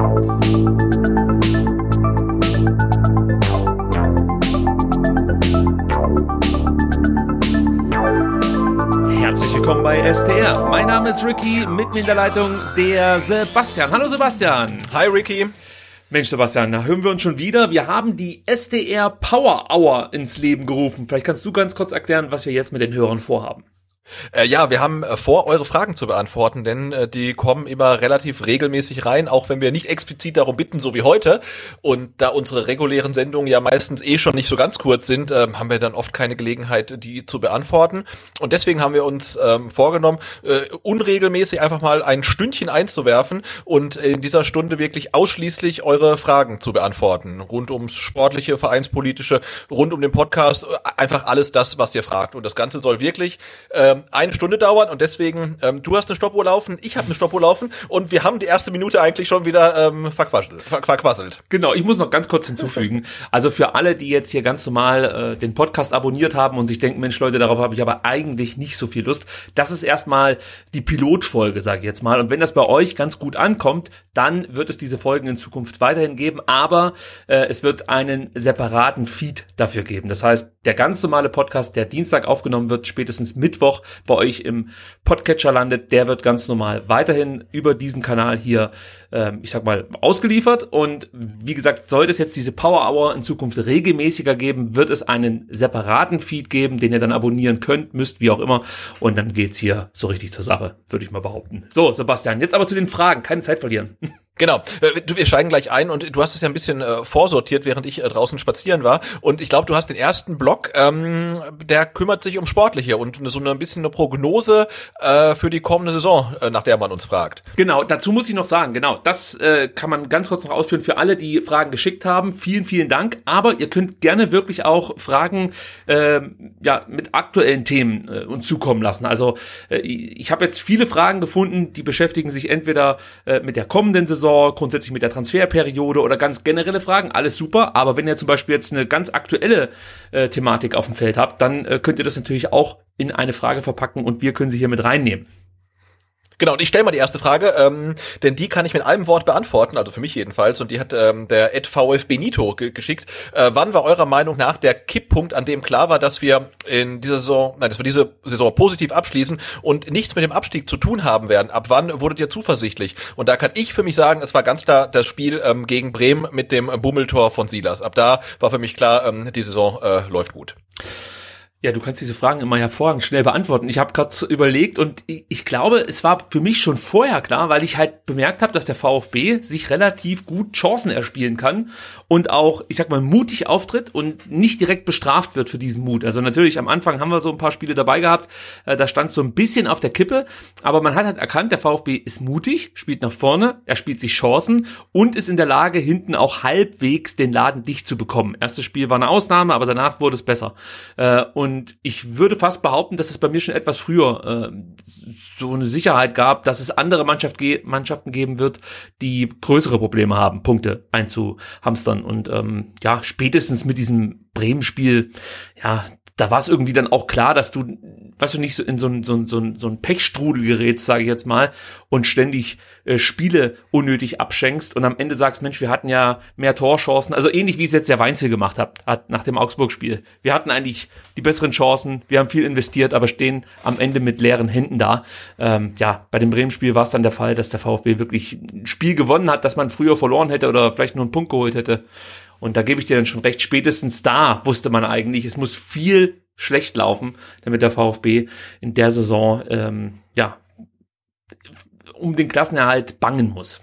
Herzlich willkommen bei STR. Mein Name ist Ricky, mit mir in der Leitung der Sebastian. Hallo Sebastian. Hi Ricky. Mensch Sebastian, da hören wir uns schon wieder. Wir haben die STR Power Hour ins Leben gerufen. Vielleicht kannst du ganz kurz erklären, was wir jetzt mit den Hörern vorhaben. Äh, ja, wir haben äh, vor, eure Fragen zu beantworten, denn äh, die kommen immer relativ regelmäßig rein, auch wenn wir nicht explizit darum bitten, so wie heute. Und da unsere regulären Sendungen ja meistens eh schon nicht so ganz kurz sind, äh, haben wir dann oft keine Gelegenheit, die zu beantworten. Und deswegen haben wir uns ähm, vorgenommen, äh, unregelmäßig einfach mal ein Stündchen einzuwerfen und in dieser Stunde wirklich ausschließlich eure Fragen zu beantworten. Rund ums sportliche, vereinspolitische, rund um den Podcast, äh, einfach alles das, was ihr fragt. Und das Ganze soll wirklich ähm, eine Stunde dauern und deswegen, ähm, du hast eine Stoppuhr laufen, ich habe eine Stoppuhr laufen und wir haben die erste Minute eigentlich schon wieder ähm, verquasselt. verquasselt. Genau, ich muss noch ganz kurz hinzufügen. Also für alle, die jetzt hier ganz normal äh, den Podcast abonniert haben und sich denken, Mensch Leute, darauf habe ich aber eigentlich nicht so viel Lust. Das ist erstmal die Pilotfolge, sage ich jetzt mal. Und wenn das bei euch ganz gut ankommt, dann wird es diese Folgen in Zukunft weiterhin geben, aber äh, es wird einen separaten Feed dafür geben. Das heißt, der ganz normale Podcast, der Dienstag aufgenommen wird, spätestens Mittwoch bei euch im Podcatcher landet, der wird ganz normal weiterhin über diesen Kanal hier, ähm, ich sag mal, ausgeliefert. Und wie gesagt, sollte es jetzt diese Power Hour in Zukunft regelmäßiger geben, wird es einen separaten Feed geben, den ihr dann abonnieren könnt, müsst, wie auch immer. Und dann geht's hier so richtig zur Sache, würde ich mal behaupten. So, Sebastian, jetzt aber zu den Fragen. Keine Zeit verlieren. Genau, äh, du, wir steigen gleich ein und du hast es ja ein bisschen äh, vorsortiert, während ich äh, draußen spazieren war. Und ich glaube, du hast den ersten Block, ähm, der kümmert sich um Sportliche und so ein bisschen eine Prognose äh, für die kommende Saison, äh, nach der man uns fragt. Genau, dazu muss ich noch sagen, genau, das äh, kann man ganz kurz noch ausführen für alle, die Fragen geschickt haben. Vielen, vielen Dank. Aber ihr könnt gerne wirklich auch Fragen äh, ja, mit aktuellen Themen äh, uns zukommen lassen. Also äh, ich habe jetzt viele Fragen gefunden, die beschäftigen sich entweder äh, mit der kommenden Saison, Saison, grundsätzlich mit der Transferperiode oder ganz generelle Fragen, alles super. Aber wenn ihr zum Beispiel jetzt eine ganz aktuelle äh, Thematik auf dem Feld habt, dann äh, könnt ihr das natürlich auch in eine Frage verpacken und wir können sie hier mit reinnehmen. Genau, und ich stelle mal die erste Frage, ähm, denn die kann ich mit einem Wort beantworten, also für mich jedenfalls, und die hat ähm, der Ed VF Benito ge geschickt. Äh, wann war eurer Meinung nach der Kipppunkt, an dem klar war, dass wir in dieser Saison, nein, dass wir diese Saison positiv abschließen und nichts mit dem Abstieg zu tun haben werden? Ab wann wurdet ihr zuversichtlich? Und da kann ich für mich sagen, es war ganz klar das Spiel ähm, gegen Bremen mit dem Bummeltor von Silas. Ab da war für mich klar, ähm, die Saison äh, läuft gut. Ja, du kannst diese Fragen immer hervorragend schnell beantworten. Ich habe gerade überlegt und ich, ich, glaube, es war für mich schon vorher klar, weil ich halt bemerkt habe, dass der VfB sich relativ gut Chancen erspielen kann und auch, ich sag mal, mutig auftritt und nicht direkt bestraft wird für diesen Mut. Also natürlich am Anfang haben wir so ein paar Spiele dabei gehabt, äh, da stand so ein bisschen auf der Kippe, aber man hat halt erkannt, der VfB ist mutig, spielt nach vorne, er spielt sich Chancen und ist in der Lage, hinten auch halbwegs den Laden dicht zu bekommen. Erstes Spiel war eine Ausnahme, aber danach wurde es besser. Äh, und ich würde fast behaupten, dass es bei mir schon etwas früher äh, so eine Sicherheit gab, dass es andere Mannschaft ge Mannschaften geben wird, die größere Probleme haben, Punkte einzuhamstern. Und ähm, ja, spätestens mit diesem Bremen-Spiel, ja, da war es irgendwie dann auch klar, dass du, weißt du, nicht so in so ein, so ein, so ein, so ein Pechstrudel gerätst, sage ich jetzt mal, und ständig äh, Spiele unnötig abschenkst und am Ende sagst, Mensch, wir hatten ja mehr Torchancen, also ähnlich wie es jetzt der Weinzel gemacht hat, hat nach dem Augsburg-Spiel. Wir hatten eigentlich die besseren Chancen, wir haben viel investiert, aber stehen am Ende mit leeren Händen da. Ähm, ja, bei dem Bremen-Spiel war es dann der Fall, dass der VfB wirklich ein Spiel gewonnen hat, das man früher verloren hätte oder vielleicht nur einen Punkt geholt hätte. Und da gebe ich dir dann schon recht, spätestens da wusste man eigentlich, es muss viel schlecht laufen, damit der VfB in der Saison ähm, ja um den Klassenerhalt bangen muss.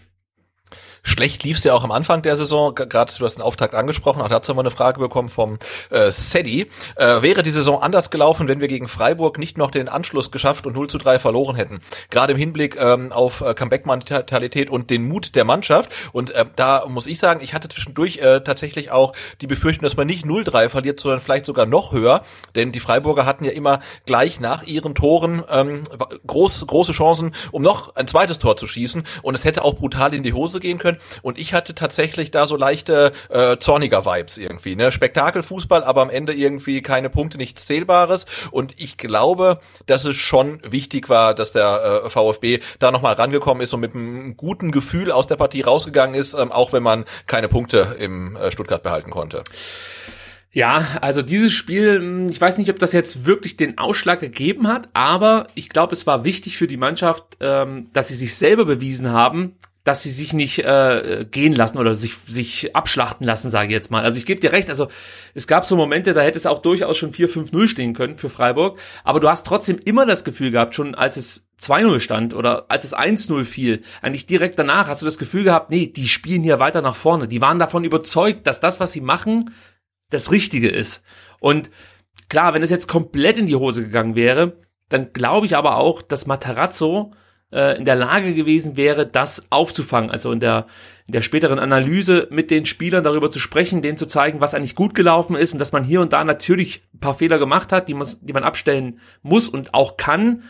Schlecht lief es ja auch am Anfang der Saison. Gerade du hast den Auftakt angesprochen. Auch dazu haben wir eine Frage bekommen vom äh, Sedi. Äh, wäre die Saison anders gelaufen, wenn wir gegen Freiburg nicht noch den Anschluss geschafft und 0 zu 3 verloren hätten? Gerade im Hinblick ähm, auf äh, Comeback-Mentalität und den Mut der Mannschaft. Und äh, da muss ich sagen, ich hatte zwischendurch äh, tatsächlich auch die Befürchtung, dass man nicht 0-3 verliert, sondern vielleicht sogar noch höher. Denn die Freiburger hatten ja immer gleich nach ihren Toren ähm, groß, große Chancen, um noch ein zweites Tor zu schießen. Und es hätte auch brutal in die Hose gehen können. Und ich hatte tatsächlich da so leichte äh, zorniger Vibes irgendwie. Ne? Spektakelfußball, aber am Ende irgendwie keine Punkte, nichts Zählbares. Und ich glaube, dass es schon wichtig war, dass der äh, VfB da nochmal rangekommen ist und mit einem guten Gefühl aus der Partie rausgegangen ist, ähm, auch wenn man keine Punkte im äh, Stuttgart behalten konnte. Ja, also dieses Spiel, hm, ich weiß nicht, ob das jetzt wirklich den Ausschlag gegeben hat, aber ich glaube, es war wichtig für die Mannschaft, ähm, dass sie sich selber bewiesen haben, dass sie sich nicht äh, gehen lassen oder sich, sich abschlachten lassen, sage ich jetzt mal. Also ich gebe dir recht, also es gab so Momente, da hätte es auch durchaus schon 4-5-0 stehen können für Freiburg, aber du hast trotzdem immer das Gefühl gehabt, schon als es 2-0 stand oder als es 1-0 fiel, eigentlich direkt danach hast du das Gefühl gehabt, nee, die spielen hier weiter nach vorne. Die waren davon überzeugt, dass das, was sie machen, das Richtige ist. Und klar, wenn es jetzt komplett in die Hose gegangen wäre, dann glaube ich aber auch, dass Matarazzo äh, in der Lage gewesen wäre, das aufzufangen. Also in der, in der späteren Analyse mit den Spielern darüber zu sprechen, denen zu zeigen, was eigentlich gut gelaufen ist und dass man hier und da natürlich ein paar Fehler gemacht hat, die man, die man abstellen muss und auch kann.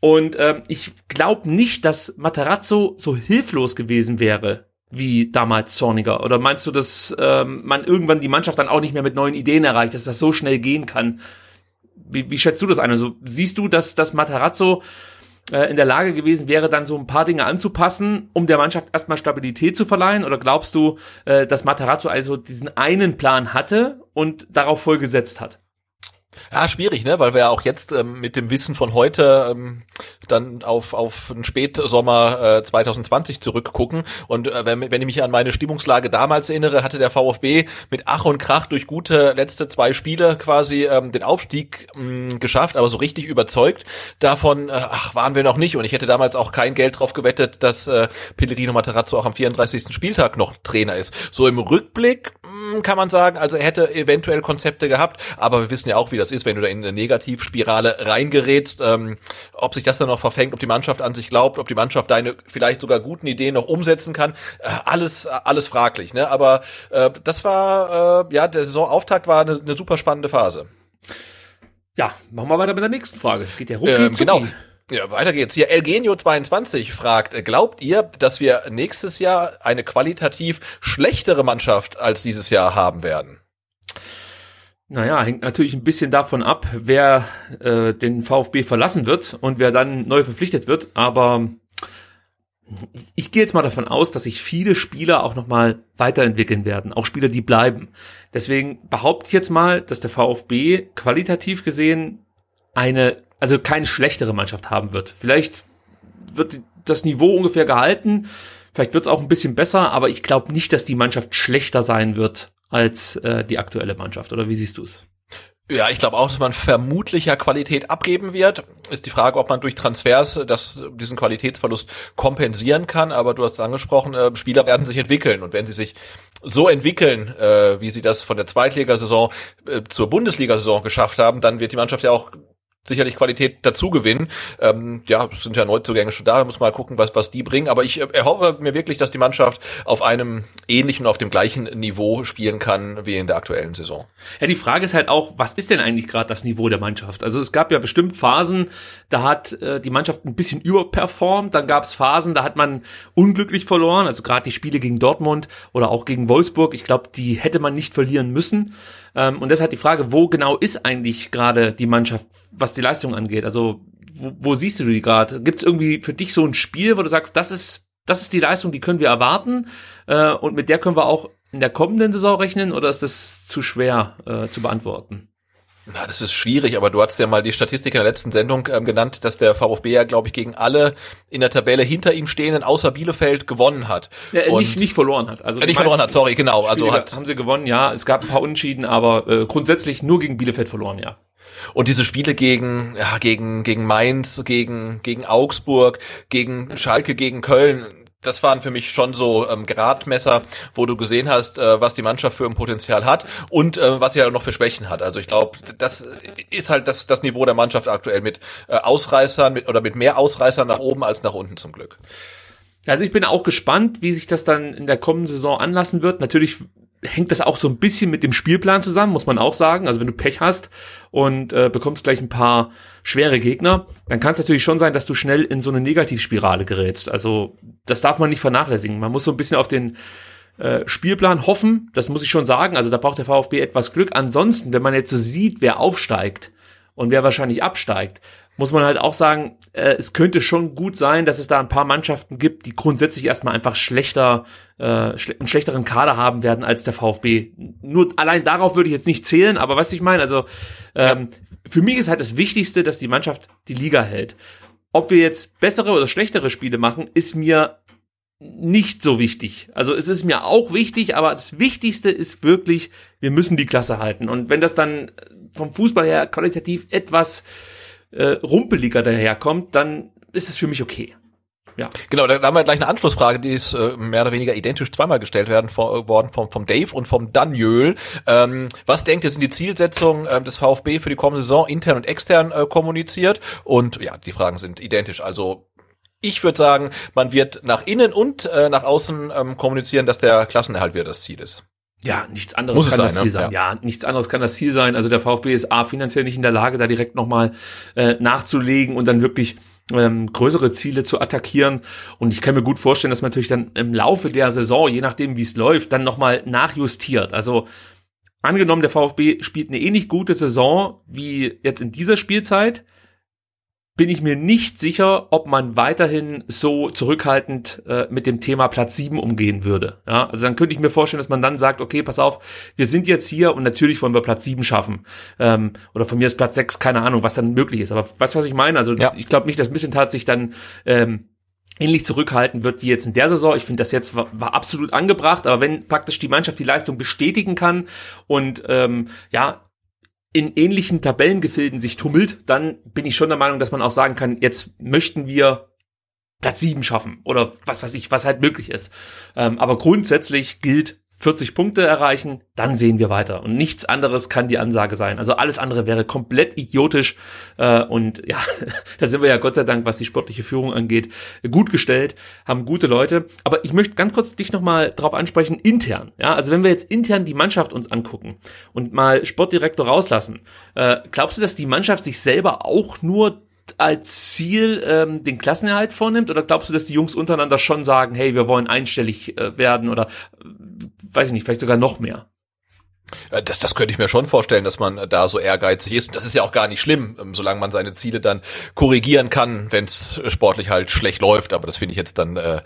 Und ähm, ich glaube nicht, dass Matarazzo so hilflos gewesen wäre wie damals Zorniger? Oder meinst du, dass ähm, man irgendwann die Mannschaft dann auch nicht mehr mit neuen Ideen erreicht, dass das so schnell gehen kann? Wie, wie schätzt du das ein? Also siehst du, dass das Matarazzo in der Lage gewesen wäre, dann so ein paar Dinge anzupassen, um der Mannschaft erstmal Stabilität zu verleihen? Oder glaubst du, äh, dass Matarazzo also diesen einen Plan hatte und darauf voll gesetzt hat? Ja, schwierig, ne? Weil wir ja auch jetzt ähm, mit dem Wissen von heute ähm, dann auf, auf den Spätsommer äh, 2020 zurückgucken. Und äh, wenn, wenn ich mich an meine Stimmungslage damals erinnere, hatte der VfB mit Ach und Krach durch gute letzte zwei Spiele quasi ähm, den Aufstieg mh, geschafft, aber so richtig überzeugt davon, äh, ach, waren wir noch nicht. Und ich hätte damals auch kein Geld drauf gewettet, dass äh, Pellegrino Materazzo auch am 34. Spieltag noch Trainer ist. So im Rückblick mh, kann man sagen, also er hätte eventuell Konzepte gehabt, aber wir wissen ja auch, wie das ist, wenn du da in eine Negativspirale reingerätst, ähm, ob sich das dann noch verfängt, ob die Mannschaft an sich glaubt, ob die Mannschaft deine vielleicht sogar guten Ideen noch umsetzen kann, äh, alles alles fraglich, ne? Aber äh, das war äh, ja der Saisonauftakt war eine, eine super spannende Phase. Ja, machen wir weiter mit der nächsten Frage. Es geht ja rucki ähm, Genau. Ja, weiter geht's. Hier Elgenio22 fragt, glaubt ihr, dass wir nächstes Jahr eine qualitativ schlechtere Mannschaft als dieses Jahr haben werden? Naja, hängt natürlich ein bisschen davon ab, wer äh, den VfB verlassen wird und wer dann neu verpflichtet wird. Aber ich, ich gehe jetzt mal davon aus, dass sich viele Spieler auch nochmal weiterentwickeln werden. Auch Spieler, die bleiben. Deswegen behaupte ich jetzt mal, dass der VfB qualitativ gesehen eine, also keine schlechtere Mannschaft haben wird. Vielleicht wird das Niveau ungefähr gehalten. Vielleicht wird es auch ein bisschen besser, aber ich glaube nicht, dass die Mannschaft schlechter sein wird als äh, die aktuelle Mannschaft. Oder wie siehst du es? Ja, ich glaube auch, dass man vermutlicher Qualität abgeben wird. Ist die Frage, ob man durch Transfers das, diesen Qualitätsverlust kompensieren kann. Aber du hast es angesprochen, äh, Spieler werden sich entwickeln. Und wenn sie sich so entwickeln, äh, wie sie das von der Zweitligasaison äh, zur Bundesliga-Saison geschafft haben, dann wird die Mannschaft ja auch sicherlich Qualität dazu gewinnen. Ähm, ja, es sind ja Neuzugänge schon da, muss mal gucken, was, was die bringen. Aber ich äh, erhoffe mir wirklich, dass die Mannschaft auf einem ähnlichen, auf dem gleichen Niveau spielen kann wie in der aktuellen Saison. Ja, die Frage ist halt auch, was ist denn eigentlich gerade das Niveau der Mannschaft? Also es gab ja bestimmt Phasen, da hat äh, die Mannschaft ein bisschen überperformt, dann gab es Phasen, da hat man unglücklich verloren, also gerade die Spiele gegen Dortmund oder auch gegen Wolfsburg, ich glaube, die hätte man nicht verlieren müssen. Ähm, und deshalb die Frage, wo genau ist eigentlich gerade die Mannschaft, was die Leistung angeht? Also wo, wo siehst du die gerade? Gibt es irgendwie für dich so ein Spiel, wo du sagst, das ist, das ist die Leistung, die können wir erwarten äh, und mit der können wir auch in der kommenden Saison rechnen oder ist das zu schwer äh, zu beantworten? Na, das ist schwierig, aber du hast ja mal die Statistik in der letzten Sendung ähm, genannt, dass der VfB ja, glaube ich, gegen alle in der Tabelle hinter ihm stehenden, außer Bielefeld, gewonnen hat. Ja, äh, nicht, nicht verloren hat. Also äh, nicht verloren hat, sorry, genau. also hat, haben sie gewonnen, ja. Es gab ein paar Unschieden, aber äh, grundsätzlich nur gegen Bielefeld verloren, ja. Und diese Spiele gegen, ja, gegen, gegen Mainz, gegen, gegen Augsburg, gegen Schalke, gegen Köln, das waren für mich schon so ähm, Gradmesser, wo du gesehen hast, äh, was die Mannschaft für ein Potenzial hat und äh, was sie halt noch für Schwächen hat. Also ich glaube, das ist halt das, das Niveau der Mannschaft aktuell mit äh, Ausreißern mit, oder mit mehr Ausreißern nach oben als nach unten zum Glück. Also ich bin auch gespannt, wie sich das dann in der kommenden Saison anlassen wird. Natürlich hängt das auch so ein bisschen mit dem Spielplan zusammen, muss man auch sagen. Also wenn du Pech hast und äh, bekommst gleich ein paar schwere Gegner, dann kann es natürlich schon sein, dass du schnell in so eine Negativspirale gerätst. Also das darf man nicht vernachlässigen. Man muss so ein bisschen auf den äh, Spielplan hoffen, das muss ich schon sagen. Also da braucht der VfB etwas Glück. Ansonsten, wenn man jetzt so sieht, wer aufsteigt und wer wahrscheinlich absteigt, muss man halt auch sagen, äh, es könnte schon gut sein, dass es da ein paar Mannschaften gibt, die grundsätzlich erstmal einfach schlechter, äh, schle einen schlechteren Kader haben werden als der VfB. Nur allein darauf würde ich jetzt nicht zählen, aber was ich meine, also ähm, für mich ist halt das Wichtigste, dass die Mannschaft die Liga hält. Ob wir jetzt bessere oder schlechtere Spiele machen, ist mir nicht so wichtig. Also es ist mir auch wichtig, aber das Wichtigste ist wirklich, wir müssen die Klasse halten. Und wenn das dann vom Fußball her qualitativ etwas äh, rumpeliger daherkommt, dann ist es für mich okay. Ja. Genau, da haben wir gleich eine Anschlussfrage, die ist äh, mehr oder weniger identisch zweimal gestellt werden vor, worden vom, vom Dave und vom Daniel. Ähm, was denkt ihr, sind die Zielsetzungen äh, des VfB für die kommende Saison intern und extern äh, kommuniziert? Und ja, die Fragen sind identisch. Also ich würde sagen, man wird nach innen und äh, nach außen ähm, kommunizieren, dass der Klassenerhalt wieder das Ziel ist. Ja, nichts anderes Muss kann sein, das Ziel ne? sein. Ja. ja. nichts anderes kann das Ziel sein. Also der VfB ist A finanziell nicht in der Lage, da direkt nochmal äh, nachzulegen und dann wirklich ähm, größere Ziele zu attackieren. Und ich kann mir gut vorstellen, dass man natürlich dann im Laufe der Saison, je nachdem wie es läuft, dann nochmal nachjustiert. Also angenommen, der VfB spielt eine ähnlich gute Saison wie jetzt in dieser Spielzeit, bin ich mir nicht sicher, ob man weiterhin so zurückhaltend äh, mit dem Thema Platz 7 umgehen würde. Ja, also dann könnte ich mir vorstellen, dass man dann sagt, okay, pass auf, wir sind jetzt hier und natürlich wollen wir Platz 7 schaffen. Ähm, oder von mir ist Platz 6, keine Ahnung, was dann möglich ist. Aber weißt du, was ich meine? Also ja. ich glaube nicht, dass Missentat sich dann ähm, ähnlich zurückhalten wird wie jetzt in der Saison. Ich finde, das jetzt war, war, absolut angebracht, aber wenn praktisch die Mannschaft die Leistung bestätigen kann und ähm, ja, in ähnlichen Tabellengefilden sich tummelt, dann bin ich schon der Meinung, dass man auch sagen kann, jetzt möchten wir Platz sieben schaffen oder was weiß ich, was halt möglich ist. Ähm, aber grundsätzlich gilt, 40 Punkte erreichen, dann sehen wir weiter. Und nichts anderes kann die Ansage sein. Also alles andere wäre komplett idiotisch. Äh, und ja, da sind wir ja Gott sei Dank, was die sportliche Führung angeht, gut gestellt, haben gute Leute. Aber ich möchte ganz kurz dich nochmal drauf ansprechen, intern. Ja, also wenn wir jetzt intern die Mannschaft uns angucken und mal Sportdirektor rauslassen, äh, glaubst du, dass die Mannschaft sich selber auch nur als Ziel ähm, den Klassenerhalt vornimmt? Oder glaubst du, dass die Jungs untereinander schon sagen, hey, wir wollen einstellig äh, werden oder weiß ich nicht, vielleicht sogar noch mehr. Äh, das, das könnte ich mir schon vorstellen, dass man da so ehrgeizig ist. Und das ist ja auch gar nicht schlimm, ähm, solange man seine Ziele dann korrigieren kann, wenn es sportlich halt schlecht läuft. Aber das finde ich jetzt dann äh,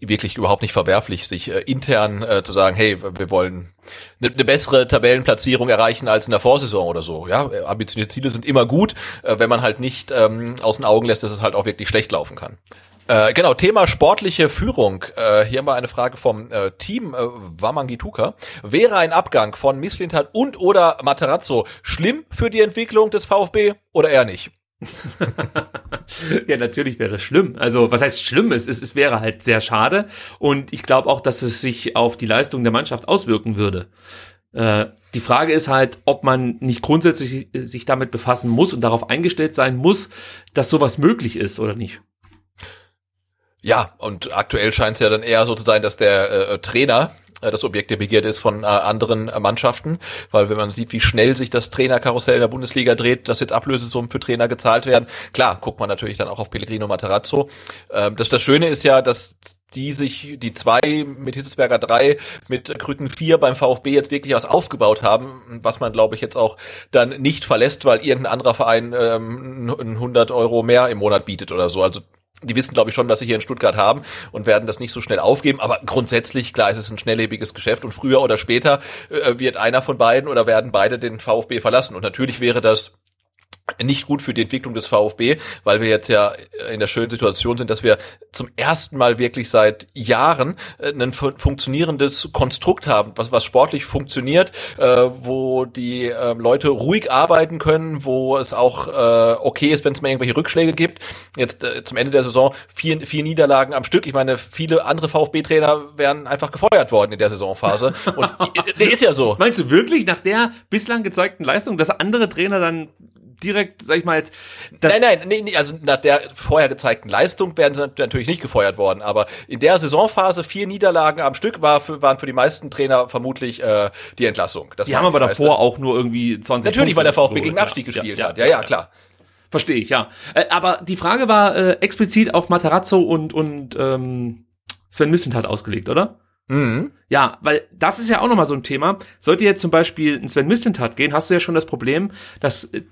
wirklich überhaupt nicht verwerflich, sich äh, intern äh, zu sagen, hey, wir wollen eine ne bessere Tabellenplatzierung erreichen als in der Vorsaison oder so. Ja, ambitionierte Ziele sind immer gut, äh, wenn man halt nicht ähm, aus den Augen lässt, dass es halt auch wirklich schlecht laufen kann. Äh, genau, Thema sportliche Führung. Äh, hier mal eine Frage vom äh, Team äh, Wamangituka. Wäre ein Abgang von Misslintat und oder Materazzo schlimm für die Entwicklung des VfB oder eher nicht? ja, natürlich wäre das schlimm. Also, was heißt schlimm? Es, es, es wäre halt sehr schade. Und ich glaube auch, dass es sich auf die Leistung der Mannschaft auswirken würde. Äh, die Frage ist halt, ob man nicht grundsätzlich sich damit befassen muss und darauf eingestellt sein muss, dass sowas möglich ist oder nicht. Ja, und aktuell scheint es ja dann eher so zu sein, dass der äh, Trainer äh, das Objekt der Begierde ist von äh, anderen äh, Mannschaften, weil wenn man sieht, wie schnell sich das Trainerkarussell der Bundesliga dreht, dass jetzt Ablösesummen für Trainer gezahlt werden, klar, guckt man natürlich dann auch auf Pellegrino Materazzo. Ähm, das, das Schöne ist ja, dass die sich, die zwei mit Hitzelsberger drei, mit Krücken vier beim VfB jetzt wirklich was aufgebaut haben, was man, glaube ich, jetzt auch dann nicht verlässt, weil irgendein anderer Verein ähm, 100 Euro mehr im Monat bietet oder so. Also die wissen, glaube ich, schon, was sie hier in Stuttgart haben und werden das nicht so schnell aufgeben. Aber grundsätzlich, klar, ist es ein schnelllebiges Geschäft und früher oder später äh, wird einer von beiden oder werden beide den VfB verlassen. Und natürlich wäre das nicht gut für die Entwicklung des VfB, weil wir jetzt ja in der schönen Situation sind, dass wir zum ersten Mal wirklich seit Jahren äh, ein funktionierendes Konstrukt haben, was, was sportlich funktioniert, äh, wo die äh, Leute ruhig arbeiten können, wo es auch äh, okay ist, wenn es mal irgendwelche Rückschläge gibt. Jetzt äh, zum Ende der Saison vier, vier Niederlagen am Stück. Ich meine, viele andere VfB-Trainer wären einfach gefeuert worden in der Saisonphase. Und der ist ja so. Meinst du wirklich nach der bislang gezeigten Leistung, dass andere Trainer dann direkt, sag ich mal jetzt. Nein, nein, nee, nee, also nach der vorher gezeigten Leistung wären sie natürlich nicht gefeuert worden, aber in der Saisonphase vier Niederlagen am Stück war für, waren für die meisten Trainer vermutlich äh, die Entlassung. Das die haben aber davor weißt auch nur irgendwie 20 Natürlich, Punkte weil der VfB so, gegen Abstieg ja, gespielt ja, hat. Ja, ja, klar. Verstehe ich, ja. Äh, aber die Frage war äh, explizit auf Matarazzo und, und ähm, Sven Missentat ausgelegt, oder? Mhm. Ja, weil das ist ja auch nochmal so ein Thema. Sollte jetzt zum Beispiel ein Sven Mislintat gehen, hast du ja schon das Problem, dass äh,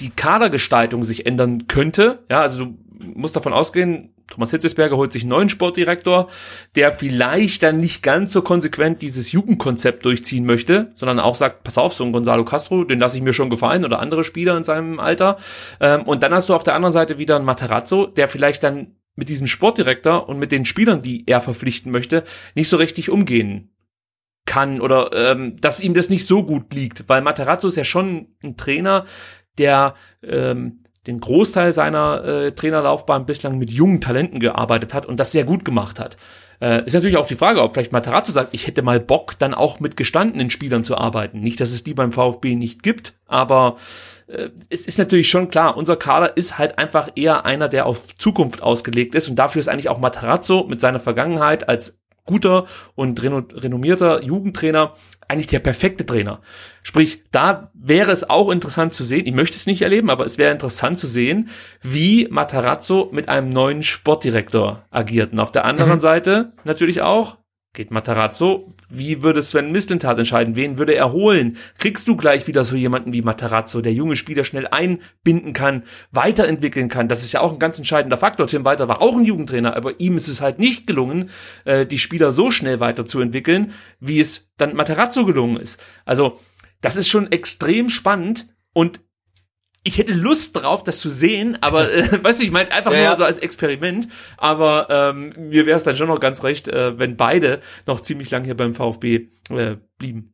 die Kadergestaltung sich ändern könnte. Ja, also du musst davon ausgehen, Thomas Hitzesberger holt sich einen neuen Sportdirektor, der vielleicht dann nicht ganz so konsequent dieses Jugendkonzept durchziehen möchte, sondern auch sagt, pass auf, so ein Gonzalo Castro, den lasse ich mir schon gefallen oder andere Spieler in seinem Alter. Ähm, und dann hast du auf der anderen Seite wieder einen Materazzo, der vielleicht dann mit diesem Sportdirektor und mit den Spielern, die er verpflichten möchte, nicht so richtig umgehen kann oder ähm, dass ihm das nicht so gut liegt, weil Materazzo ist ja schon ein Trainer, der ähm, den Großteil seiner äh, Trainerlaufbahn bislang mit jungen Talenten gearbeitet hat und das sehr gut gemacht hat. Äh, ist natürlich auch die Frage, ob vielleicht Materazzo sagt, ich hätte mal Bock, dann auch mit gestandenen Spielern zu arbeiten. Nicht, dass es die beim VfB nicht gibt, aber äh, es ist natürlich schon klar, unser Kader ist halt einfach eher einer, der auf Zukunft ausgelegt ist und dafür ist eigentlich auch Matarazzo mit seiner Vergangenheit als guter und renommierter Jugendtrainer eigentlich der perfekte Trainer. Sprich, da wäre es auch interessant zu sehen, ich möchte es nicht erleben, aber es wäre interessant zu sehen, wie Matarazzo mit einem neuen Sportdirektor agiert. Und auf der anderen mhm. Seite natürlich auch, geht Matarazzo wie würde Sven Mislintat entscheiden? Wen würde er holen? Kriegst du gleich wieder so jemanden wie Matarazzo, der junge Spieler schnell einbinden kann, weiterentwickeln kann? Das ist ja auch ein ganz entscheidender Faktor. Tim Walter war auch ein Jugendtrainer, aber ihm ist es halt nicht gelungen, äh, die Spieler so schnell weiterzuentwickeln, wie es dann Matarazzo gelungen ist. Also, das ist schon extrem spannend und ich hätte Lust drauf, das zu sehen, aber äh, weißt du, ich meine einfach ja, nur so als Experiment. Aber ähm, mir wäre es dann schon noch ganz recht, äh, wenn beide noch ziemlich lang hier beim VfB äh, blieben.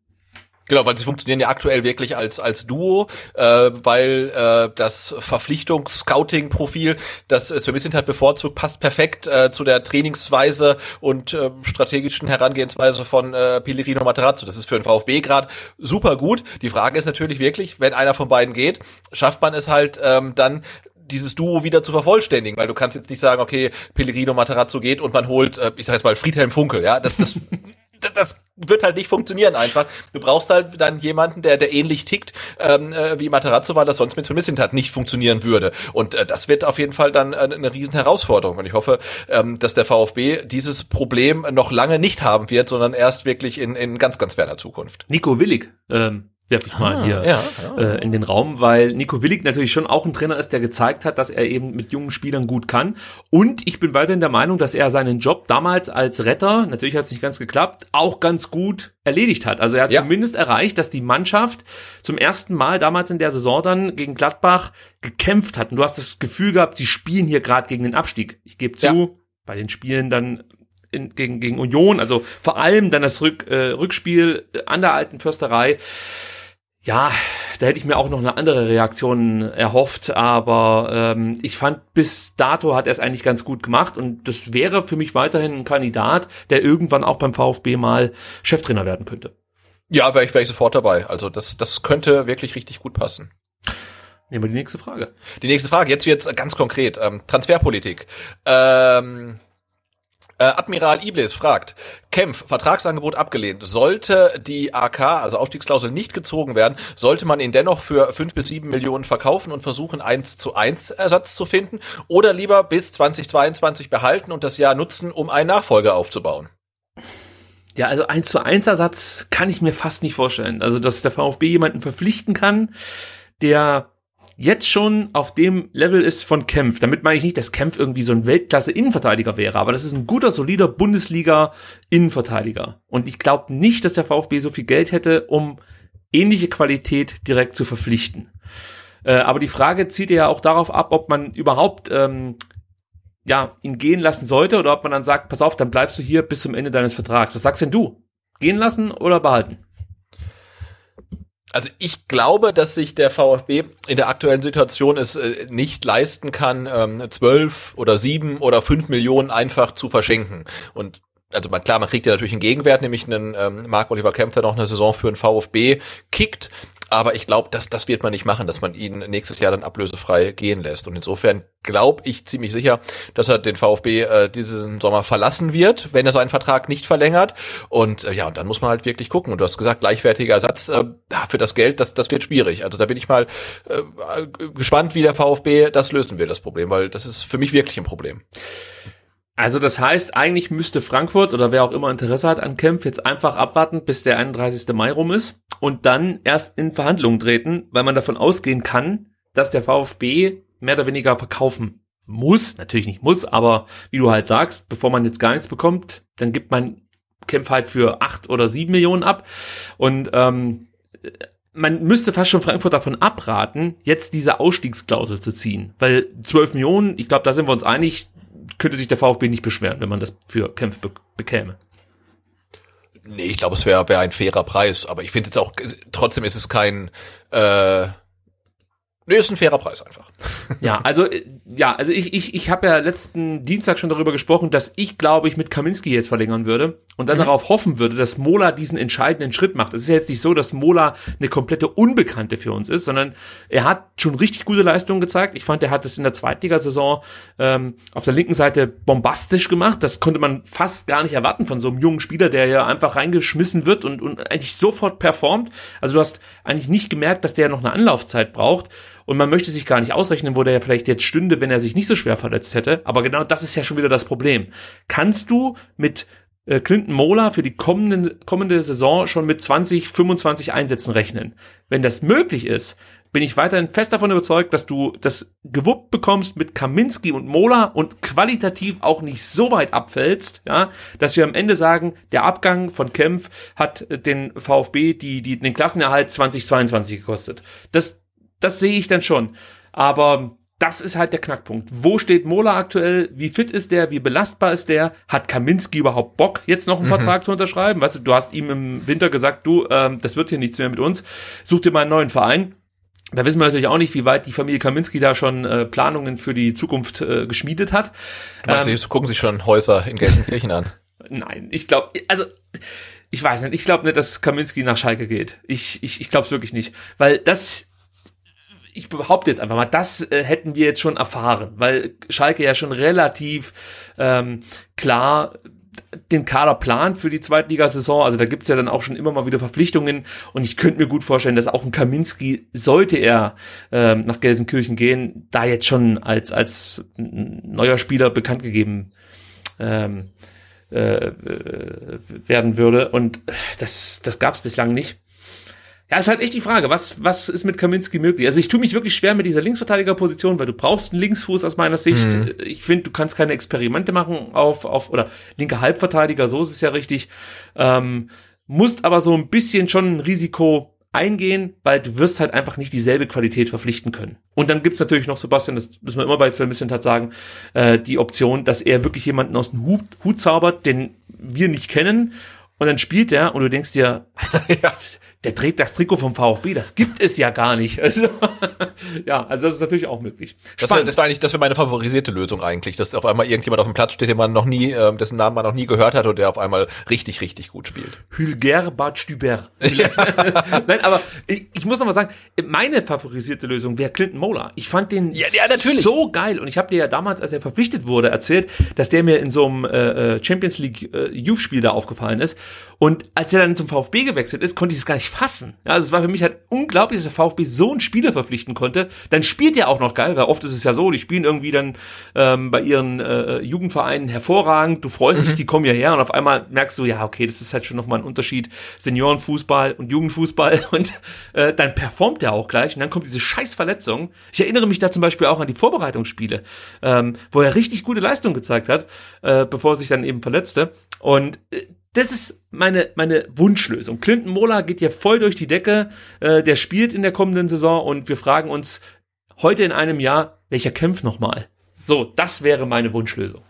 Genau, weil sie funktionieren ja aktuell wirklich als als Duo, äh, weil äh, das Verpflichtungs-Scouting-Profil, das äh, Sven halt bevorzugt, passt perfekt äh, zu der Trainingsweise und äh, strategischen Herangehensweise von äh, Pellegrino Materazzo. Das ist für den VfB gerade super gut. Die Frage ist natürlich wirklich, wenn einer von beiden geht, schafft man es halt ähm, dann dieses Duo wieder zu vervollständigen, weil du kannst jetzt nicht sagen, okay, Pellegrino Materazzo geht und man holt, äh, ich sag jetzt mal, Friedhelm Funkel, ja, das, das das, wird halt nicht funktionieren einfach. Du brauchst halt dann jemanden, der, der ähnlich tickt ähm, äh, wie Materazzo, weil das sonst mit Vermissint halt nicht funktionieren würde. Und äh, das wird auf jeden Fall dann äh, eine riesen Herausforderung. Und ich hoffe, ähm, dass der VfB dieses Problem noch lange nicht haben wird, sondern erst wirklich in, in ganz, ganz ferner Zukunft. Nico Willig, ähm, werfe ich mal ah, hier ja, ja. Äh, in den Raum, weil Nico Willig natürlich schon auch ein Trainer ist, der gezeigt hat, dass er eben mit jungen Spielern gut kann. Und ich bin weiterhin der Meinung, dass er seinen Job damals als Retter, natürlich hat es nicht ganz geklappt, auch ganz gut erledigt hat. Also er hat ja. zumindest erreicht, dass die Mannschaft zum ersten Mal damals in der Saison dann gegen Gladbach gekämpft hat. Und du hast das Gefühl gehabt, sie spielen hier gerade gegen den Abstieg. Ich gebe zu, bei den Spielen dann in, gegen, gegen Union, also vor allem dann das Rück, äh, Rückspiel an der alten Försterei ja, da hätte ich mir auch noch eine andere Reaktion erhofft, aber ähm, ich fand, bis dato hat er es eigentlich ganz gut gemacht und das wäre für mich weiterhin ein Kandidat, der irgendwann auch beim VfB mal Cheftrainer werden könnte. Ja, wäre ich, wär ich sofort dabei. Also das, das könnte wirklich richtig gut passen. Nehmen wir die nächste Frage. Die nächste Frage, jetzt wird's ganz konkret. Ähm, Transferpolitik. Ähm, äh, Admiral Iblis fragt, Kempf, Vertragsangebot abgelehnt. Sollte die AK, also Ausstiegsklausel, nicht gezogen werden, sollte man ihn dennoch für fünf bis sieben Millionen verkaufen und versuchen, eins zu eins Ersatz zu finden oder lieber bis 2022 behalten und das Jahr nutzen, um einen Nachfolger aufzubauen? Ja, also eins zu eins Ersatz kann ich mir fast nicht vorstellen. Also, dass der VfB jemanden verpflichten kann, der jetzt schon auf dem Level ist von Kempf. Damit meine ich nicht, dass Kempf irgendwie so ein Weltklasse-Innenverteidiger wäre, aber das ist ein guter, solider Bundesliga-Innenverteidiger. Und ich glaube nicht, dass der VfB so viel Geld hätte, um ähnliche Qualität direkt zu verpflichten. Äh, aber die Frage zieht ja auch darauf ab, ob man überhaupt ähm, ja, ihn gehen lassen sollte oder ob man dann sagt, pass auf, dann bleibst du hier bis zum Ende deines Vertrags. Was sagst denn du? Gehen lassen oder behalten? Also ich glaube, dass sich der VfB in der aktuellen Situation es äh, nicht leisten kann, ähm, zwölf oder sieben oder fünf Millionen einfach zu verschenken. Und also man, klar, man kriegt ja natürlich einen Gegenwert, nämlich einen ähm, Marc Oliver Kempf, der noch eine Saison für den VfB kickt. Aber ich glaube, das, das wird man nicht machen, dass man ihn nächstes Jahr dann ablösefrei gehen lässt. Und insofern glaube ich ziemlich sicher, dass er den VfB äh, diesen Sommer verlassen wird, wenn er seinen Vertrag nicht verlängert. Und äh, ja, und dann muss man halt wirklich gucken. Und du hast gesagt, gleichwertiger Ersatz äh, für das Geld, das, das wird schwierig. Also da bin ich mal äh, gespannt, wie der VfB das lösen will, das Problem, weil das ist für mich wirklich ein Problem. Also das heißt, eigentlich müsste Frankfurt oder wer auch immer Interesse hat an Kempf jetzt einfach abwarten, bis der 31. Mai rum ist und dann erst in Verhandlungen treten, weil man davon ausgehen kann, dass der VfB mehr oder weniger verkaufen muss, natürlich nicht muss, aber wie du halt sagst, bevor man jetzt gar nichts bekommt, dann gibt man Kempf halt für acht oder sieben Millionen ab und ähm, man müsste fast schon Frankfurt davon abraten, jetzt diese Ausstiegsklausel zu ziehen, weil zwölf Millionen, ich glaube, da sind wir uns einig, könnte sich der VfB nicht beschweren, wenn man das für Kämpf be bekäme. Nee, ich glaube, es wäre wär ein fairer Preis, aber ich finde jetzt auch, trotzdem ist es kein, äh, Nee, ist ein fairer Preis einfach. Ja, also äh, ja, also ich ich ich habe ja letzten Dienstag schon darüber gesprochen, dass ich glaube ich mit Kaminski jetzt verlängern würde und dann mhm. darauf hoffen würde, dass Mola diesen entscheidenden Schritt macht. Es ist ja jetzt nicht so, dass Mola eine komplette Unbekannte für uns ist, sondern er hat schon richtig gute Leistungen gezeigt. Ich fand, er hat es in der Zweitligasaison ähm, auf der linken Seite bombastisch gemacht. Das konnte man fast gar nicht erwarten von so einem jungen Spieler, der ja einfach reingeschmissen wird und, und eigentlich sofort performt. Also du hast eigentlich nicht gemerkt, dass der noch eine Anlaufzeit braucht. Und man möchte sich gar nicht ausrechnen, wo der ja vielleicht jetzt stünde, wenn er sich nicht so schwer verletzt hätte. Aber genau das ist ja schon wieder das Problem. Kannst du mit äh, Clinton Mola für die kommende, kommende Saison schon mit 20, 25 Einsätzen rechnen? Wenn das möglich ist, bin ich weiterhin fest davon überzeugt, dass du das gewuppt bekommst mit Kaminski und Mola und qualitativ auch nicht so weit abfällst, ja, dass wir am Ende sagen, der Abgang von Kempf hat den VfB die, die, den Klassenerhalt 2022 gekostet. Das, das sehe ich dann schon. Aber das ist halt der Knackpunkt. Wo steht Mola aktuell? Wie fit ist der? Wie belastbar ist der? Hat Kaminski überhaupt Bock, jetzt noch einen mhm. Vertrag zu unterschreiben? Weißt du, du hast ihm im Winter gesagt, du, ähm, das wird hier nichts mehr mit uns. Such dir mal einen neuen Verein. Da wissen wir natürlich auch nicht, wie weit die Familie Kaminski da schon äh, Planungen für die Zukunft äh, geschmiedet hat. Du meinst, ähm, sie gucken sich schon Häuser in Gelsenkirchen an? Nein, ich glaube, also ich weiß nicht, ich glaube nicht, dass Kaminski nach Schalke geht. Ich, ich, ich glaube es wirklich nicht. Weil das ich behaupte jetzt einfach mal, das äh, hätten wir jetzt schon erfahren, weil Schalke ja schon relativ ähm, klar den Kader plant für die Zweitligasaison. Also da gibt's ja dann auch schon immer mal wieder Verpflichtungen und ich könnte mir gut vorstellen, dass auch ein Kaminski, sollte er ähm, nach Gelsenkirchen gehen, da jetzt schon als, als neuer Spieler bekannt gegeben ähm, äh, äh werden würde. Und das, das gab's bislang nicht. Ja, ist halt echt die Frage, was, was ist mit Kaminski möglich? Also ich tue mich wirklich schwer mit dieser Linksverteidigerposition, weil du brauchst einen Linksfuß aus meiner Sicht. Mhm. Ich finde, du kannst keine Experimente machen auf, auf, oder linke Halbverteidiger, so ist es ja richtig. Ähm, musst aber so ein bisschen schon ein Risiko eingehen, weil du wirst halt einfach nicht dieselbe Qualität verpflichten können. Und dann gibt's natürlich noch, Sebastian, das müssen wir immer bei Sven Missentat sagen, äh, die Option, dass er wirklich jemanden aus dem Hut, Hut zaubert, den wir nicht kennen und dann spielt er und du denkst dir, ja der trägt das Trikot vom VfB, das gibt es ja gar nicht. Also, ja, also das ist natürlich auch möglich. Das, wär, das war eigentlich, das wäre meine favorisierte Lösung eigentlich, dass auf einmal irgendjemand auf dem Platz steht, den man noch nie, äh, dessen Namen man noch nie gehört hat und der auf einmal richtig, richtig gut spielt. Hülger Badstüber. Nein, aber ich, ich muss noch mal sagen, meine favorisierte Lösung wäre Clinton Mola. Ich fand den ja, ja, natürlich. so geil und ich habe dir ja damals, als er verpflichtet wurde, erzählt, dass der mir in so einem äh, äh Champions League äh, Youth-Spiel da aufgefallen ist und als er dann zum VfB gewechselt ist, konnte ich es gar nicht fassen. Ja, also es war für mich halt unglaublich, dass der VfB so einen Spieler verpflichten konnte. Dann spielt er auch noch geil, weil oft ist es ja so, die spielen irgendwie dann ähm, bei ihren äh, Jugendvereinen hervorragend, du freust mhm. dich, die kommen hierher und auf einmal merkst du, ja, okay, das ist halt schon nochmal ein Unterschied, Seniorenfußball und Jugendfußball und äh, dann performt er auch gleich und dann kommt diese scheiß Verletzung. Ich erinnere mich da zum Beispiel auch an die Vorbereitungsspiele, ähm, wo er richtig gute Leistung gezeigt hat, äh, bevor er sich dann eben verletzte und äh, das ist meine, meine Wunschlösung. Clinton Mola geht hier voll durch die Decke, äh, der spielt in der kommenden Saison und wir fragen uns heute in einem Jahr, welcher kämpft nochmal? So, das wäre meine Wunschlösung.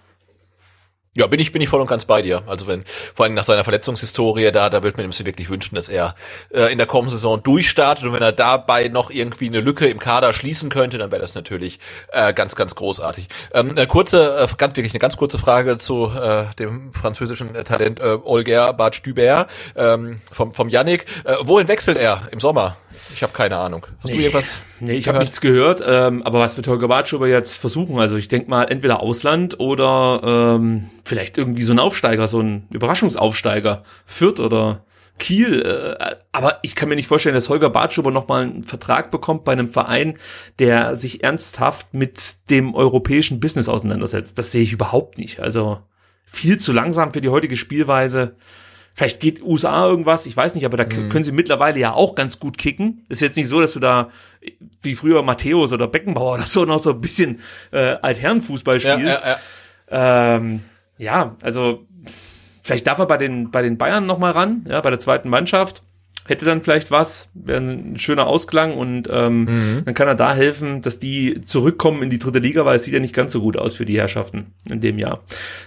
Ja, bin ich, bin ich voll und ganz bei dir. Also wenn, vor allem nach seiner Verletzungshistorie, da, da wird man ihm wirklich wünschen, dass er äh, in der kommenden Saison durchstartet und wenn er dabei noch irgendwie eine Lücke im Kader schließen könnte, dann wäre das natürlich äh, ganz, ganz großartig. Ähm, eine kurze, äh, ganz wirklich eine ganz kurze Frage zu äh, dem französischen Talent äh, Olger Bart Stüber ähm, vom, vom Yannick. Äh, wohin wechselt er im Sommer? Ich habe keine Ahnung. Hast nee. du irgendwas? Nee, ich habe nichts gehört. Ähm, aber was wird Holger Bartschuber jetzt versuchen? Also ich denke mal entweder Ausland oder ähm, vielleicht irgendwie so ein Aufsteiger, so ein Überraschungsaufsteiger. Fürth oder Kiel. Äh, aber ich kann mir nicht vorstellen, dass Holger Bartschuber nochmal einen Vertrag bekommt bei einem Verein, der sich ernsthaft mit dem europäischen Business auseinandersetzt. Das sehe ich überhaupt nicht. Also viel zu langsam für die heutige Spielweise. Vielleicht geht USA irgendwas, ich weiß nicht, aber da mhm. können sie mittlerweile ja auch ganz gut kicken. Ist jetzt nicht so, dass du da wie früher Matthäus oder Beckenbauer oder so noch so ein bisschen äh, Altherrenfußball spielst. Ja, ja, ja. Ähm, ja, also vielleicht darf er bei den bei den Bayern noch mal ran, ja, bei der zweiten Mannschaft hätte dann vielleicht was, wäre ein schöner Ausklang und ähm, mhm. dann kann er da helfen, dass die zurückkommen in die dritte Liga, weil es sieht ja nicht ganz so gut aus für die Herrschaften in dem Jahr.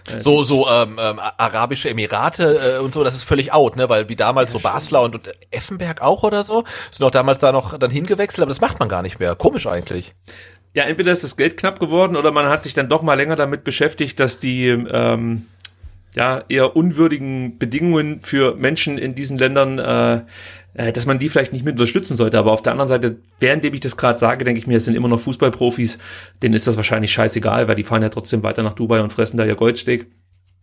Äh, so so ähm, ähm, arabische Emirate äh, und so, das ist völlig out, ne, weil wie damals ja, so Basler und, und Effenberg auch oder so sind auch damals da noch dann hingewechselt, aber das macht man gar nicht mehr. Komisch eigentlich. Ja, entweder ist das Geld knapp geworden oder man hat sich dann doch mal länger damit beschäftigt, dass die ähm, ja, eher unwürdigen Bedingungen für Menschen in diesen Ländern, äh, äh, dass man die vielleicht nicht mit unterstützen sollte. Aber auf der anderen Seite, währenddem ich das gerade sage, denke ich mir, es sind immer noch Fußballprofis, denen ist das wahrscheinlich scheißegal, weil die fahren ja trotzdem weiter nach Dubai und fressen da ihr Goldsteak.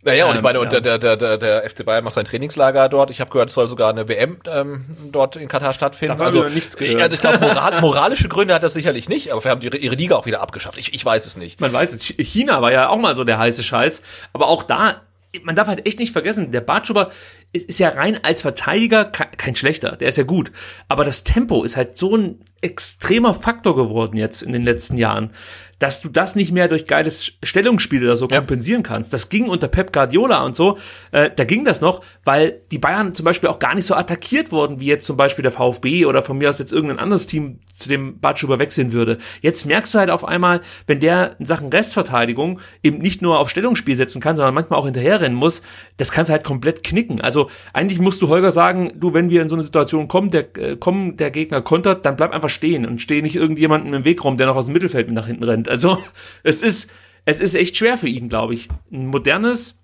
Naja, und ich ähm, meine, und ja. der, der, der, der FC Bayern macht sein Trainingslager dort. Ich habe gehört, es soll sogar eine WM ähm, dort in Katar stattfinden. Da also, nichts gehört. also ich glaube, moral, moralische Gründe hat das sicherlich nicht, aber wir haben ihre, ihre Liga auch wieder abgeschafft. Ich, ich weiß es nicht. Man weiß es. China war ja auch mal so der heiße Scheiß, aber auch da man darf halt echt nicht vergessen, der Bartschuber ist, ist ja rein als Verteidiger kein, kein schlechter, der ist ja gut. Aber das Tempo ist halt so ein extremer Faktor geworden jetzt in den letzten Jahren dass du das nicht mehr durch geiles Stellungsspiel oder so ja. kompensieren kannst. Das ging unter Pep Guardiola und so, äh, da ging das noch, weil die Bayern zum Beispiel auch gar nicht so attackiert wurden, wie jetzt zum Beispiel der VfB oder von mir aus jetzt irgendein anderes Team zu dem Batschuber wechseln würde. Jetzt merkst du halt auf einmal, wenn der in Sachen Restverteidigung eben nicht nur auf Stellungsspiel setzen kann, sondern manchmal auch hinterherrennen muss, das kannst du halt komplett knicken. Also eigentlich musst du Holger sagen, du, wenn wir in so eine Situation kommen, der, äh, kommen, der Gegner kontert, dann bleib einfach stehen und steh nicht irgendjemanden im Weg rum, der noch aus dem Mittelfeld mit nach hinten rennt. Also es ist, es ist echt schwer für ihn, glaube ich. Ein modernes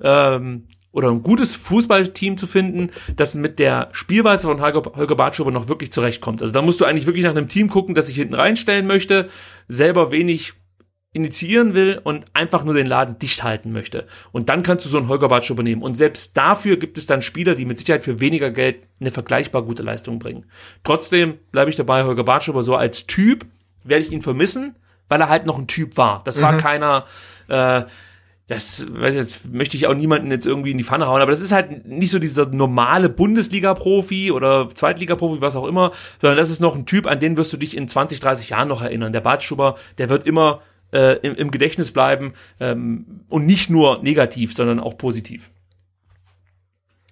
ähm, oder ein gutes Fußballteam zu finden, das mit der Spielweise von Holger, Holger Bartschuber noch wirklich zurechtkommt. Also da musst du eigentlich wirklich nach einem Team gucken, das sich hinten reinstellen möchte, selber wenig initiieren will und einfach nur den Laden dicht halten möchte. Und dann kannst du so einen Holger Bartsch übernehmen. Und selbst dafür gibt es dann Spieler, die mit Sicherheit für weniger Geld eine vergleichbar gute Leistung bringen. Trotzdem bleibe ich dabei, Holger Bartschuber so als Typ werde ich ihn vermissen, weil er halt noch ein Typ war. Das war mhm. keiner, äh, das weiß jetzt möchte ich auch niemanden jetzt irgendwie in die Pfanne hauen, aber das ist halt nicht so dieser normale Bundesliga-Profi oder Zweitliga-Profi, was auch immer, sondern das ist noch ein Typ, an den wirst du dich in 20, 30 Jahren noch erinnern. Der Bartschuber, der wird immer äh, im, im Gedächtnis bleiben ähm, und nicht nur negativ, sondern auch positiv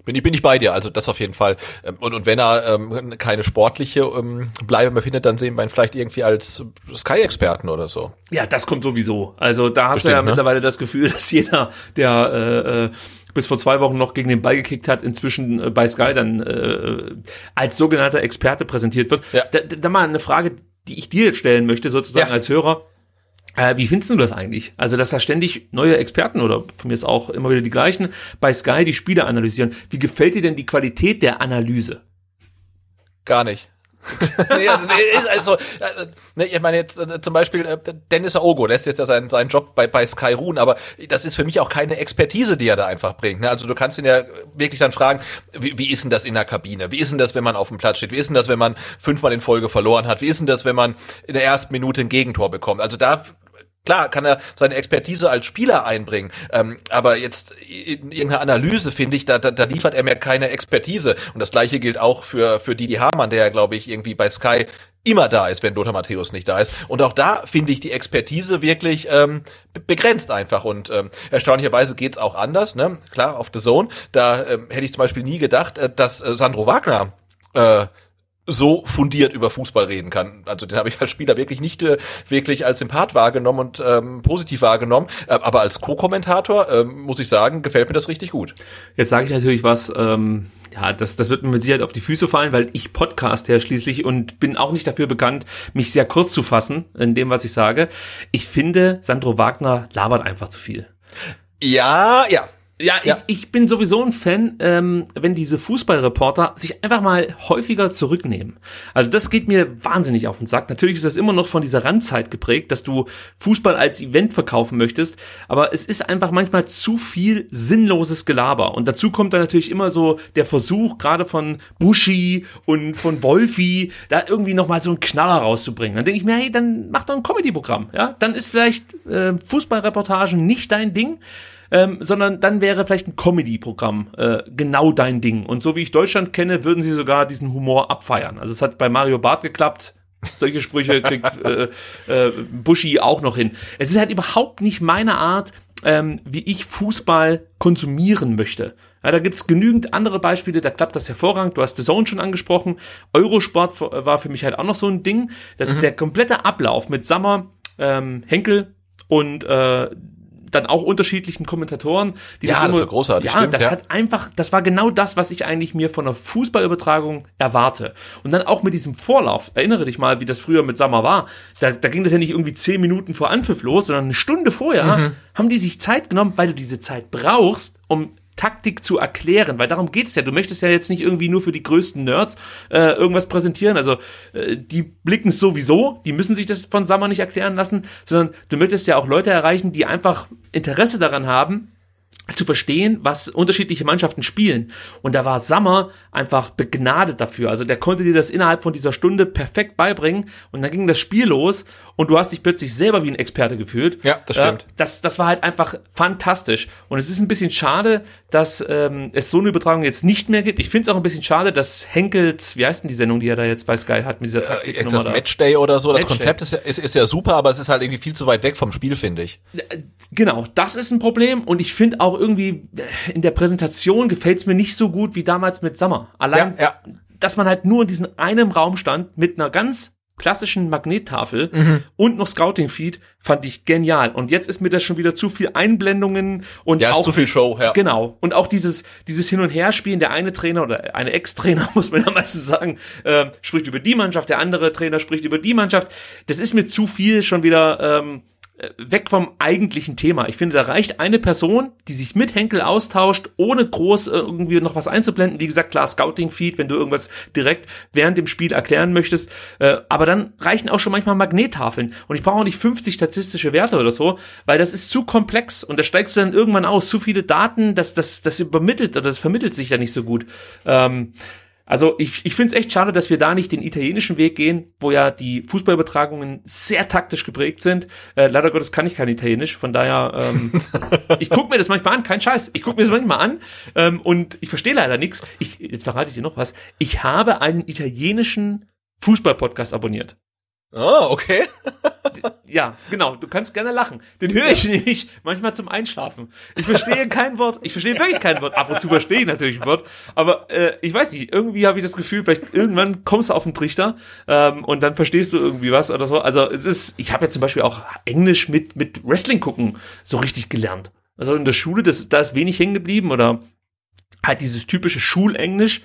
bin ich, bin ich bei dir, also das auf jeden Fall. Ähm, und, und wenn er ähm, keine sportliche ähm, Bleibe mehr findet, dann sehen wir ihn vielleicht irgendwie als Sky-Experten oder so. Ja, das kommt sowieso. Also da hast Bestimmt, du ja ne? mittlerweile das Gefühl, dass jeder, der äh, äh, bis vor zwei Wochen noch gegen den Ball gekickt hat, inzwischen äh, bei Sky dann äh, als sogenannter Experte präsentiert wird. Ja. Da, da mal eine Frage, die ich dir jetzt stellen möchte, sozusagen ja. als Hörer. Äh, wie findest du das eigentlich? Also, dass da ständig neue Experten oder von mir ist auch immer wieder die gleichen bei Sky die Spiele analysieren. Wie gefällt dir denn die Qualität der Analyse? Gar nicht. nee, ist also, äh, ne, ich meine jetzt äh, zum Beispiel Dennis Aogo lässt jetzt ja seinen, seinen Job bei, bei Sky ruhen, aber das ist für mich auch keine Expertise, die er da einfach bringt. Ne? Also du kannst ihn ja wirklich dann fragen, wie, wie ist denn das in der Kabine? Wie ist denn das, wenn man auf dem Platz steht? Wie ist denn das, wenn man fünfmal in Folge verloren hat? Wie ist denn das, wenn man in der ersten Minute ein Gegentor bekommt? Also da Klar kann er seine Expertise als Spieler einbringen, ähm, aber jetzt in irgendeiner Analyse finde ich, da, da, da liefert er mir keine Expertise. Und das gleiche gilt auch für, für Didi Hamann, der ja, glaube ich, irgendwie bei Sky immer da ist, wenn Lothar Matthäus nicht da ist. Und auch da finde ich die Expertise wirklich ähm, begrenzt einfach. Und ähm, erstaunlicherweise geht's auch anders. Ne? Klar, auf The Zone, da ähm, hätte ich zum Beispiel nie gedacht, äh, dass äh, Sandro Wagner äh, so fundiert über Fußball reden kann. Also den habe ich als Spieler wirklich nicht äh, wirklich als Sympath wahrgenommen und ähm, positiv wahrgenommen. Äh, aber als Co-Kommentator äh, muss ich sagen, gefällt mir das richtig gut. Jetzt sage ich natürlich was, ähm, ja, das, das wird mir mit Sicherheit auf die Füße fallen, weil ich Podcast her schließlich und bin auch nicht dafür bekannt, mich sehr kurz zu fassen in dem, was ich sage. Ich finde, Sandro Wagner labert einfach zu viel. Ja, ja, Ja, ja. Ich, ich bin sowieso ein Fan, ähm, wenn diese Fußballreporter sich einfach mal häufiger zurücknehmen. Also das geht mir wahnsinnig auf den Sack. Natürlich ist das immer noch von dieser Randzeit geprägt, dass du Fußball als Event verkaufen möchtest, aber es ist einfach manchmal zu viel sinnloses Gelaber. Und dazu kommt dann natürlich immer so der Versuch, gerade von Bushi und von Wolfi, da irgendwie nochmal so einen Knaller rauszubringen. Dann denke ich mir, hey, dann mach doch ein Comedy-Programm. Ja, dann ist vielleicht äh, Fußballreportagen nicht dein Ding ähm, sondern dann wäre vielleicht ein Comedy-Programm äh, genau dein Ding. Und so wie ich Deutschland kenne, würden sie sogar diesen Humor abfeiern. Also es hat bei Mario Barth geklappt. Solche Sprüche kriegt äh, äh, Buschi auch noch hin. Es ist halt überhaupt nicht meine Art, ähm, wie ich Fußball konsumieren möchte. Ja, da gibt's genügend andere Beispiele, da klappt das hervorragend. Du hast The Zone schon angesprochen. Eurosport war für mich halt auch noch so ein Ding. Das, mhm. Der komplette Ablauf mit Sammer, ähm, Henkel und äh, dann auch unterschiedlichen Kommentatoren, die ja, das, immer, das war großartig. Ja, stimmt, das ja. hat einfach, das war genau das, was ich eigentlich mir von einer Fußballübertragung erwarte. Und dann auch mit diesem Vorlauf. Erinnere dich mal, wie das früher mit Sommer war. Da, da ging das ja nicht irgendwie zehn Minuten vor Anpfiff los, sondern eine Stunde vorher mhm. haben die sich Zeit genommen, weil du diese Zeit brauchst, um Taktik zu erklären, weil darum geht es ja. Du möchtest ja jetzt nicht irgendwie nur für die größten Nerds äh, irgendwas präsentieren. Also äh, die blicken es sowieso, die müssen sich das von Sammer nicht erklären lassen, sondern du möchtest ja auch Leute erreichen, die einfach Interesse daran haben, zu verstehen, was unterschiedliche Mannschaften spielen. Und da war Sammer einfach begnadet dafür. Also der konnte dir das innerhalb von dieser Stunde perfekt beibringen und dann ging das Spiel los und du hast dich plötzlich selber wie ein Experte gefühlt. Ja, das stimmt. Äh, das, das war halt einfach fantastisch. Und es ist ein bisschen schade, dass ähm, es so eine Übertragung jetzt nicht mehr gibt. Ich finde es auch ein bisschen schade, dass Henkels, wie heißt denn die Sendung, die er da jetzt bei Sky hat, mit dieser Taktik äh, da? Matchday oder so. Das Matchday. Konzept ist, ist, ist ja super, aber es ist halt irgendwie viel zu weit weg vom Spiel, finde ich. Äh, genau, das ist ein Problem und ich finde auch irgendwie äh, in der Präsentation gefällt es mir nicht so gut wie damals mit Sommer. Allein, ja, ja. dass man halt nur in diesem einen Raum stand mit einer ganz klassischen Magnettafel mhm. und noch Scouting Feed fand ich genial. Und jetzt ist mir das schon wieder zu viel Einblendungen und ja, auch zu viel Show ja. Genau. Und auch dieses dieses hin und her spielen der eine Trainer oder eine Ex-Trainer muss man ja meistens sagen äh, spricht über die Mannschaft der andere Trainer spricht über die Mannschaft. Das ist mir zu viel schon wieder ähm, äh, weg vom eigentlichen Thema. Ich finde, da reicht eine Person, die sich mit Henkel austauscht, ohne groß äh, irgendwie noch was einzublenden. Wie gesagt, klar, Scouting-Feed, wenn du irgendwas direkt während dem Spiel erklären möchtest. Äh, aber dann reichen auch schon manchmal Magnettafeln. Und ich brauche auch nicht 50 statistische Werte oder so, weil das ist zu komplex und da steigst du dann irgendwann aus. Zu viele Daten, das, das, das übermittelt oder das vermittelt sich ja nicht so gut. Ähm, also ich, ich finde es echt schade, dass wir da nicht den italienischen Weg gehen, wo ja die Fußballübertragungen sehr taktisch geprägt sind. Äh, leider Gottes kann ich kein Italienisch, von daher, ähm, ich gucke mir das manchmal an, kein Scheiß. Ich gucke mir das manchmal an ähm, und ich verstehe leider nichts. Ich, jetzt verrate ich dir noch was. Ich habe einen italienischen Fußballpodcast abonniert. Ah, oh, okay. ja, genau. Du kannst gerne lachen. Den höre ich nicht. Manchmal zum Einschlafen. Ich verstehe kein Wort. Ich verstehe wirklich kein Wort. Ab und zu verstehe ich natürlich ein Wort. Aber äh, ich weiß nicht. Irgendwie habe ich das Gefühl, vielleicht irgendwann kommst du auf den Trichter ähm, und dann verstehst du irgendwie was oder so. Also es ist. Ich habe ja zum Beispiel auch Englisch mit mit Wrestling gucken so richtig gelernt. Also in der Schule, das, da ist wenig hängen geblieben oder halt dieses typische Schulenglisch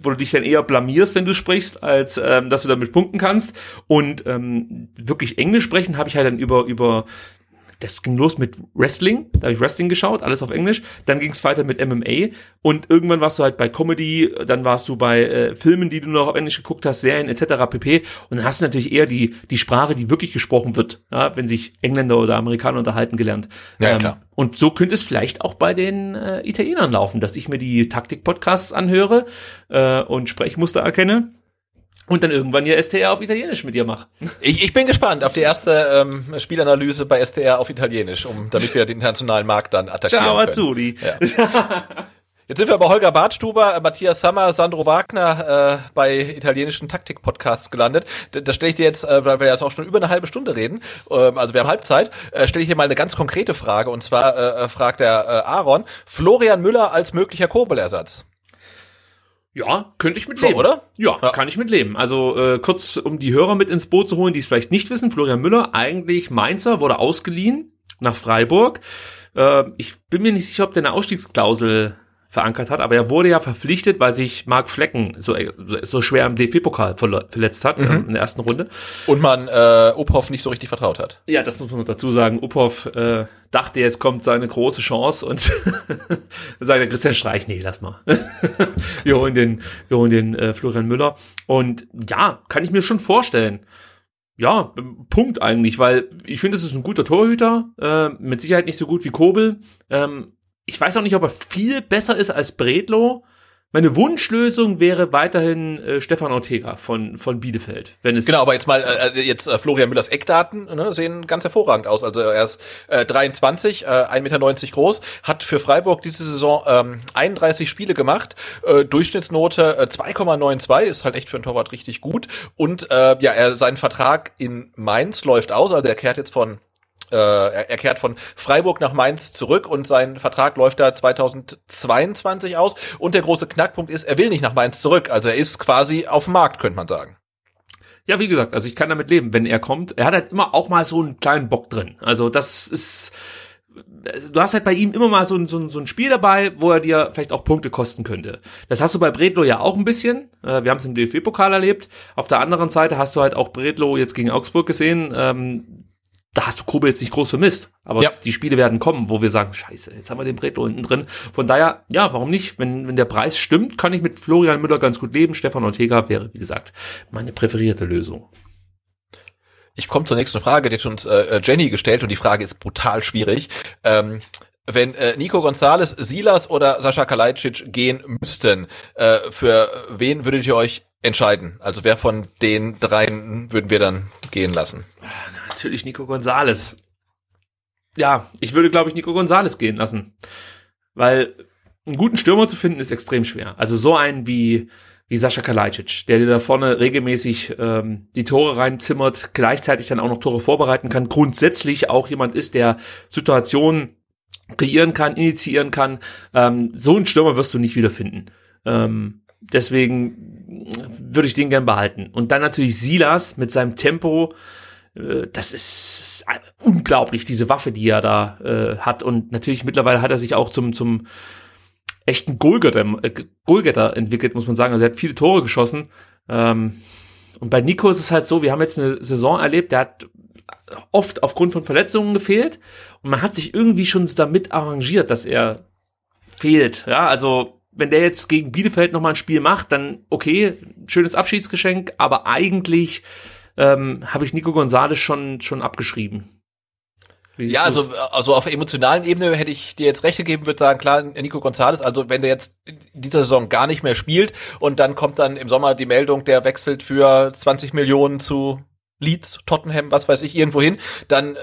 wo du dich dann eher blamierst, wenn du sprichst, als ähm, dass du damit punkten kannst. Und ähm, wirklich Englisch sprechen habe ich halt dann über über das ging los mit Wrestling, da habe ich Wrestling geschaut, alles auf Englisch. Dann ging es weiter mit MMA und irgendwann warst du halt bei Comedy, dann warst du bei äh, Filmen, die du noch auf Englisch geguckt hast, Serien etc. pp. Und dann hast du natürlich eher die die Sprache, die wirklich gesprochen wird, ja, wenn sich Engländer oder Amerikaner unterhalten gelernt. Ja, ähm, klar. Und so könnte es vielleicht auch bei den äh, Italienern laufen, dass ich mir die Taktik-Podcasts anhöre äh, und Sprechmuster erkenne und dann irgendwann ihr STR auf Italienisch mit dir mach. Ich, ich bin gespannt auf die erste ähm, Spielanalyse bei STR auf Italienisch, um damit wir den internationalen Markt dann attackieren Ciao, können. Azzurri. Ja. Jetzt sind wir bei Holger Bartstuber, Matthias Sammer, Sandro Wagner äh, bei italienischen Taktik-Podcasts gelandet. Da, da stelle ich dir jetzt, äh, weil wir jetzt auch schon über eine halbe Stunde reden, äh, also wir haben Halbzeit, äh, stelle ich dir mal eine ganz konkrete Frage. Und zwar äh, äh fragt der äh, Aaron, Florian Müller als möglicher Kobelersetz. Ja, könnte ich mit leben. oder? Ja, ja, kann ich mit leben. Also äh, kurz, um die Hörer mit ins Boot zu holen, die es vielleicht nicht wissen, Florian Müller, eigentlich Mainzer, wurde ausgeliehen nach Freiburg. Äh, ich bin mir nicht sicher, ob der eine Ausstiegsklausel verankert hat. Aber er wurde ja verpflichtet, weil sich Mark Flecken so, so schwer im DFB-Pokal verletzt hat mhm. in der ersten Runde. Und man äh, Uphoff nicht so richtig vertraut hat. Ja, das muss man dazu sagen. Uphoff äh, dachte, jetzt kommt seine große Chance und sagt der Christian Streich, nee, lass mal. wir holen den, wir holen den äh, Florian Müller. Und ja, kann ich mir schon vorstellen ja, Punkt eigentlich, weil ich finde, es ist ein guter Torhüter, äh, mit Sicherheit nicht so gut wie Kobel. Ähm, ich weiß auch nicht, ob er viel besser ist als Bredlo. Meine Wunschlösung wäre weiterhin äh, Stefan Ortega von, von Bielefeld. Wenn es genau, aber jetzt mal, äh, jetzt äh, Florian Müllers Eckdaten ne, sehen ganz hervorragend aus. Also er ist äh, 23, äh, 1,90 Meter groß, hat für Freiburg diese Saison ähm, 31 Spiele gemacht, äh, Durchschnittsnote äh, 2,92, ist halt echt für einen Torwart richtig gut. Und äh, ja, er sein Vertrag in Mainz läuft aus, also er kehrt jetzt von äh, er, er kehrt von Freiburg nach Mainz zurück und sein Vertrag läuft da 2022 aus. Und der große Knackpunkt ist, er will nicht nach Mainz zurück. Also er ist quasi auf dem Markt, könnte man sagen. Ja, wie gesagt, also ich kann damit leben, wenn er kommt. Er hat halt immer auch mal so einen kleinen Bock drin. Also das ist, du hast halt bei ihm immer mal so ein, so, ein, so ein Spiel dabei, wo er dir vielleicht auch Punkte kosten könnte. Das hast du bei Bredlo ja auch ein bisschen. Äh, wir haben es im DFB-Pokal erlebt. Auf der anderen Seite hast du halt auch Bredlo jetzt gegen Augsburg gesehen. Da hast du Kobe jetzt nicht groß vermisst. Aber ja. die Spiele werden kommen, wo wir sagen, scheiße, jetzt haben wir den Bretlo unten drin. Von daher, ja, warum nicht? Wenn, wenn der Preis stimmt, kann ich mit Florian Müller ganz gut leben. Stefan Ortega wäre, wie gesagt, meine präferierte Lösung. Ich komme zur nächsten Frage, die hat uns äh, Jenny gestellt und die Frage ist brutal schwierig. Ähm, wenn äh, Nico Gonzalez, Silas oder Sascha Kalajdzic gehen müssten, äh, für wen würdet ihr euch entscheiden? Also wer von den dreien würden wir dann gehen lassen? Natürlich Nico Gonzalez. Ja, ich würde, glaube ich, Nico Gonzalez gehen lassen. Weil einen guten Stürmer zu finden ist extrem schwer. Also so einen wie, wie Sascha Kalajdzic, der dir da vorne regelmäßig ähm, die Tore reinzimmert, gleichzeitig dann auch noch Tore vorbereiten kann, grundsätzlich auch jemand ist, der Situationen kreieren kann, initiieren kann. Ähm, so einen Stürmer wirst du nicht wiederfinden. Ähm, deswegen würde ich den gern behalten. Und dann natürlich Silas mit seinem Tempo. Äh, das ist unglaublich, diese Waffe, die er da äh, hat. Und natürlich mittlerweile hat er sich auch zum, zum echten Goalgetter, äh, Goalgetter entwickelt, muss man sagen. Also er hat viele Tore geschossen. Ähm, und bei Nico ist es halt so, wir haben jetzt eine Saison erlebt, der hat oft aufgrund von Verletzungen gefehlt und man hat sich irgendwie schon damit arrangiert, dass er fehlt. Ja, also wenn der jetzt gegen Bielefeld nochmal ein Spiel macht, dann okay, schönes Abschiedsgeschenk, aber eigentlich ähm, habe ich Nico Gonzalez schon, schon abgeschrieben. Ja, also, also auf emotionalen Ebene hätte ich dir jetzt recht gegeben, würde sagen, klar, Nico Gonzalez, also wenn der jetzt in dieser Saison gar nicht mehr spielt und dann kommt dann im Sommer die Meldung, der wechselt für 20 Millionen zu Leeds, Tottenham, was weiß ich, irgendwo hin, dann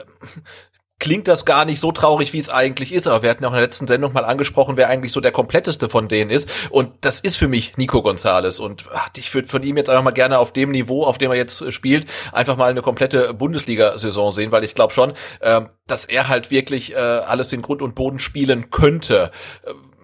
klingt das gar nicht so traurig, wie es eigentlich ist. Aber wir hatten auch in der letzten Sendung mal angesprochen, wer eigentlich so der kompletteste von denen ist. Und das ist für mich Nico Gonzalez. Und ach, ich würde von ihm jetzt einfach mal gerne auf dem Niveau, auf dem er jetzt spielt, einfach mal eine komplette Bundesliga-Saison sehen, weil ich glaube schon, äh, dass er halt wirklich äh, alles in Grund und Boden spielen könnte.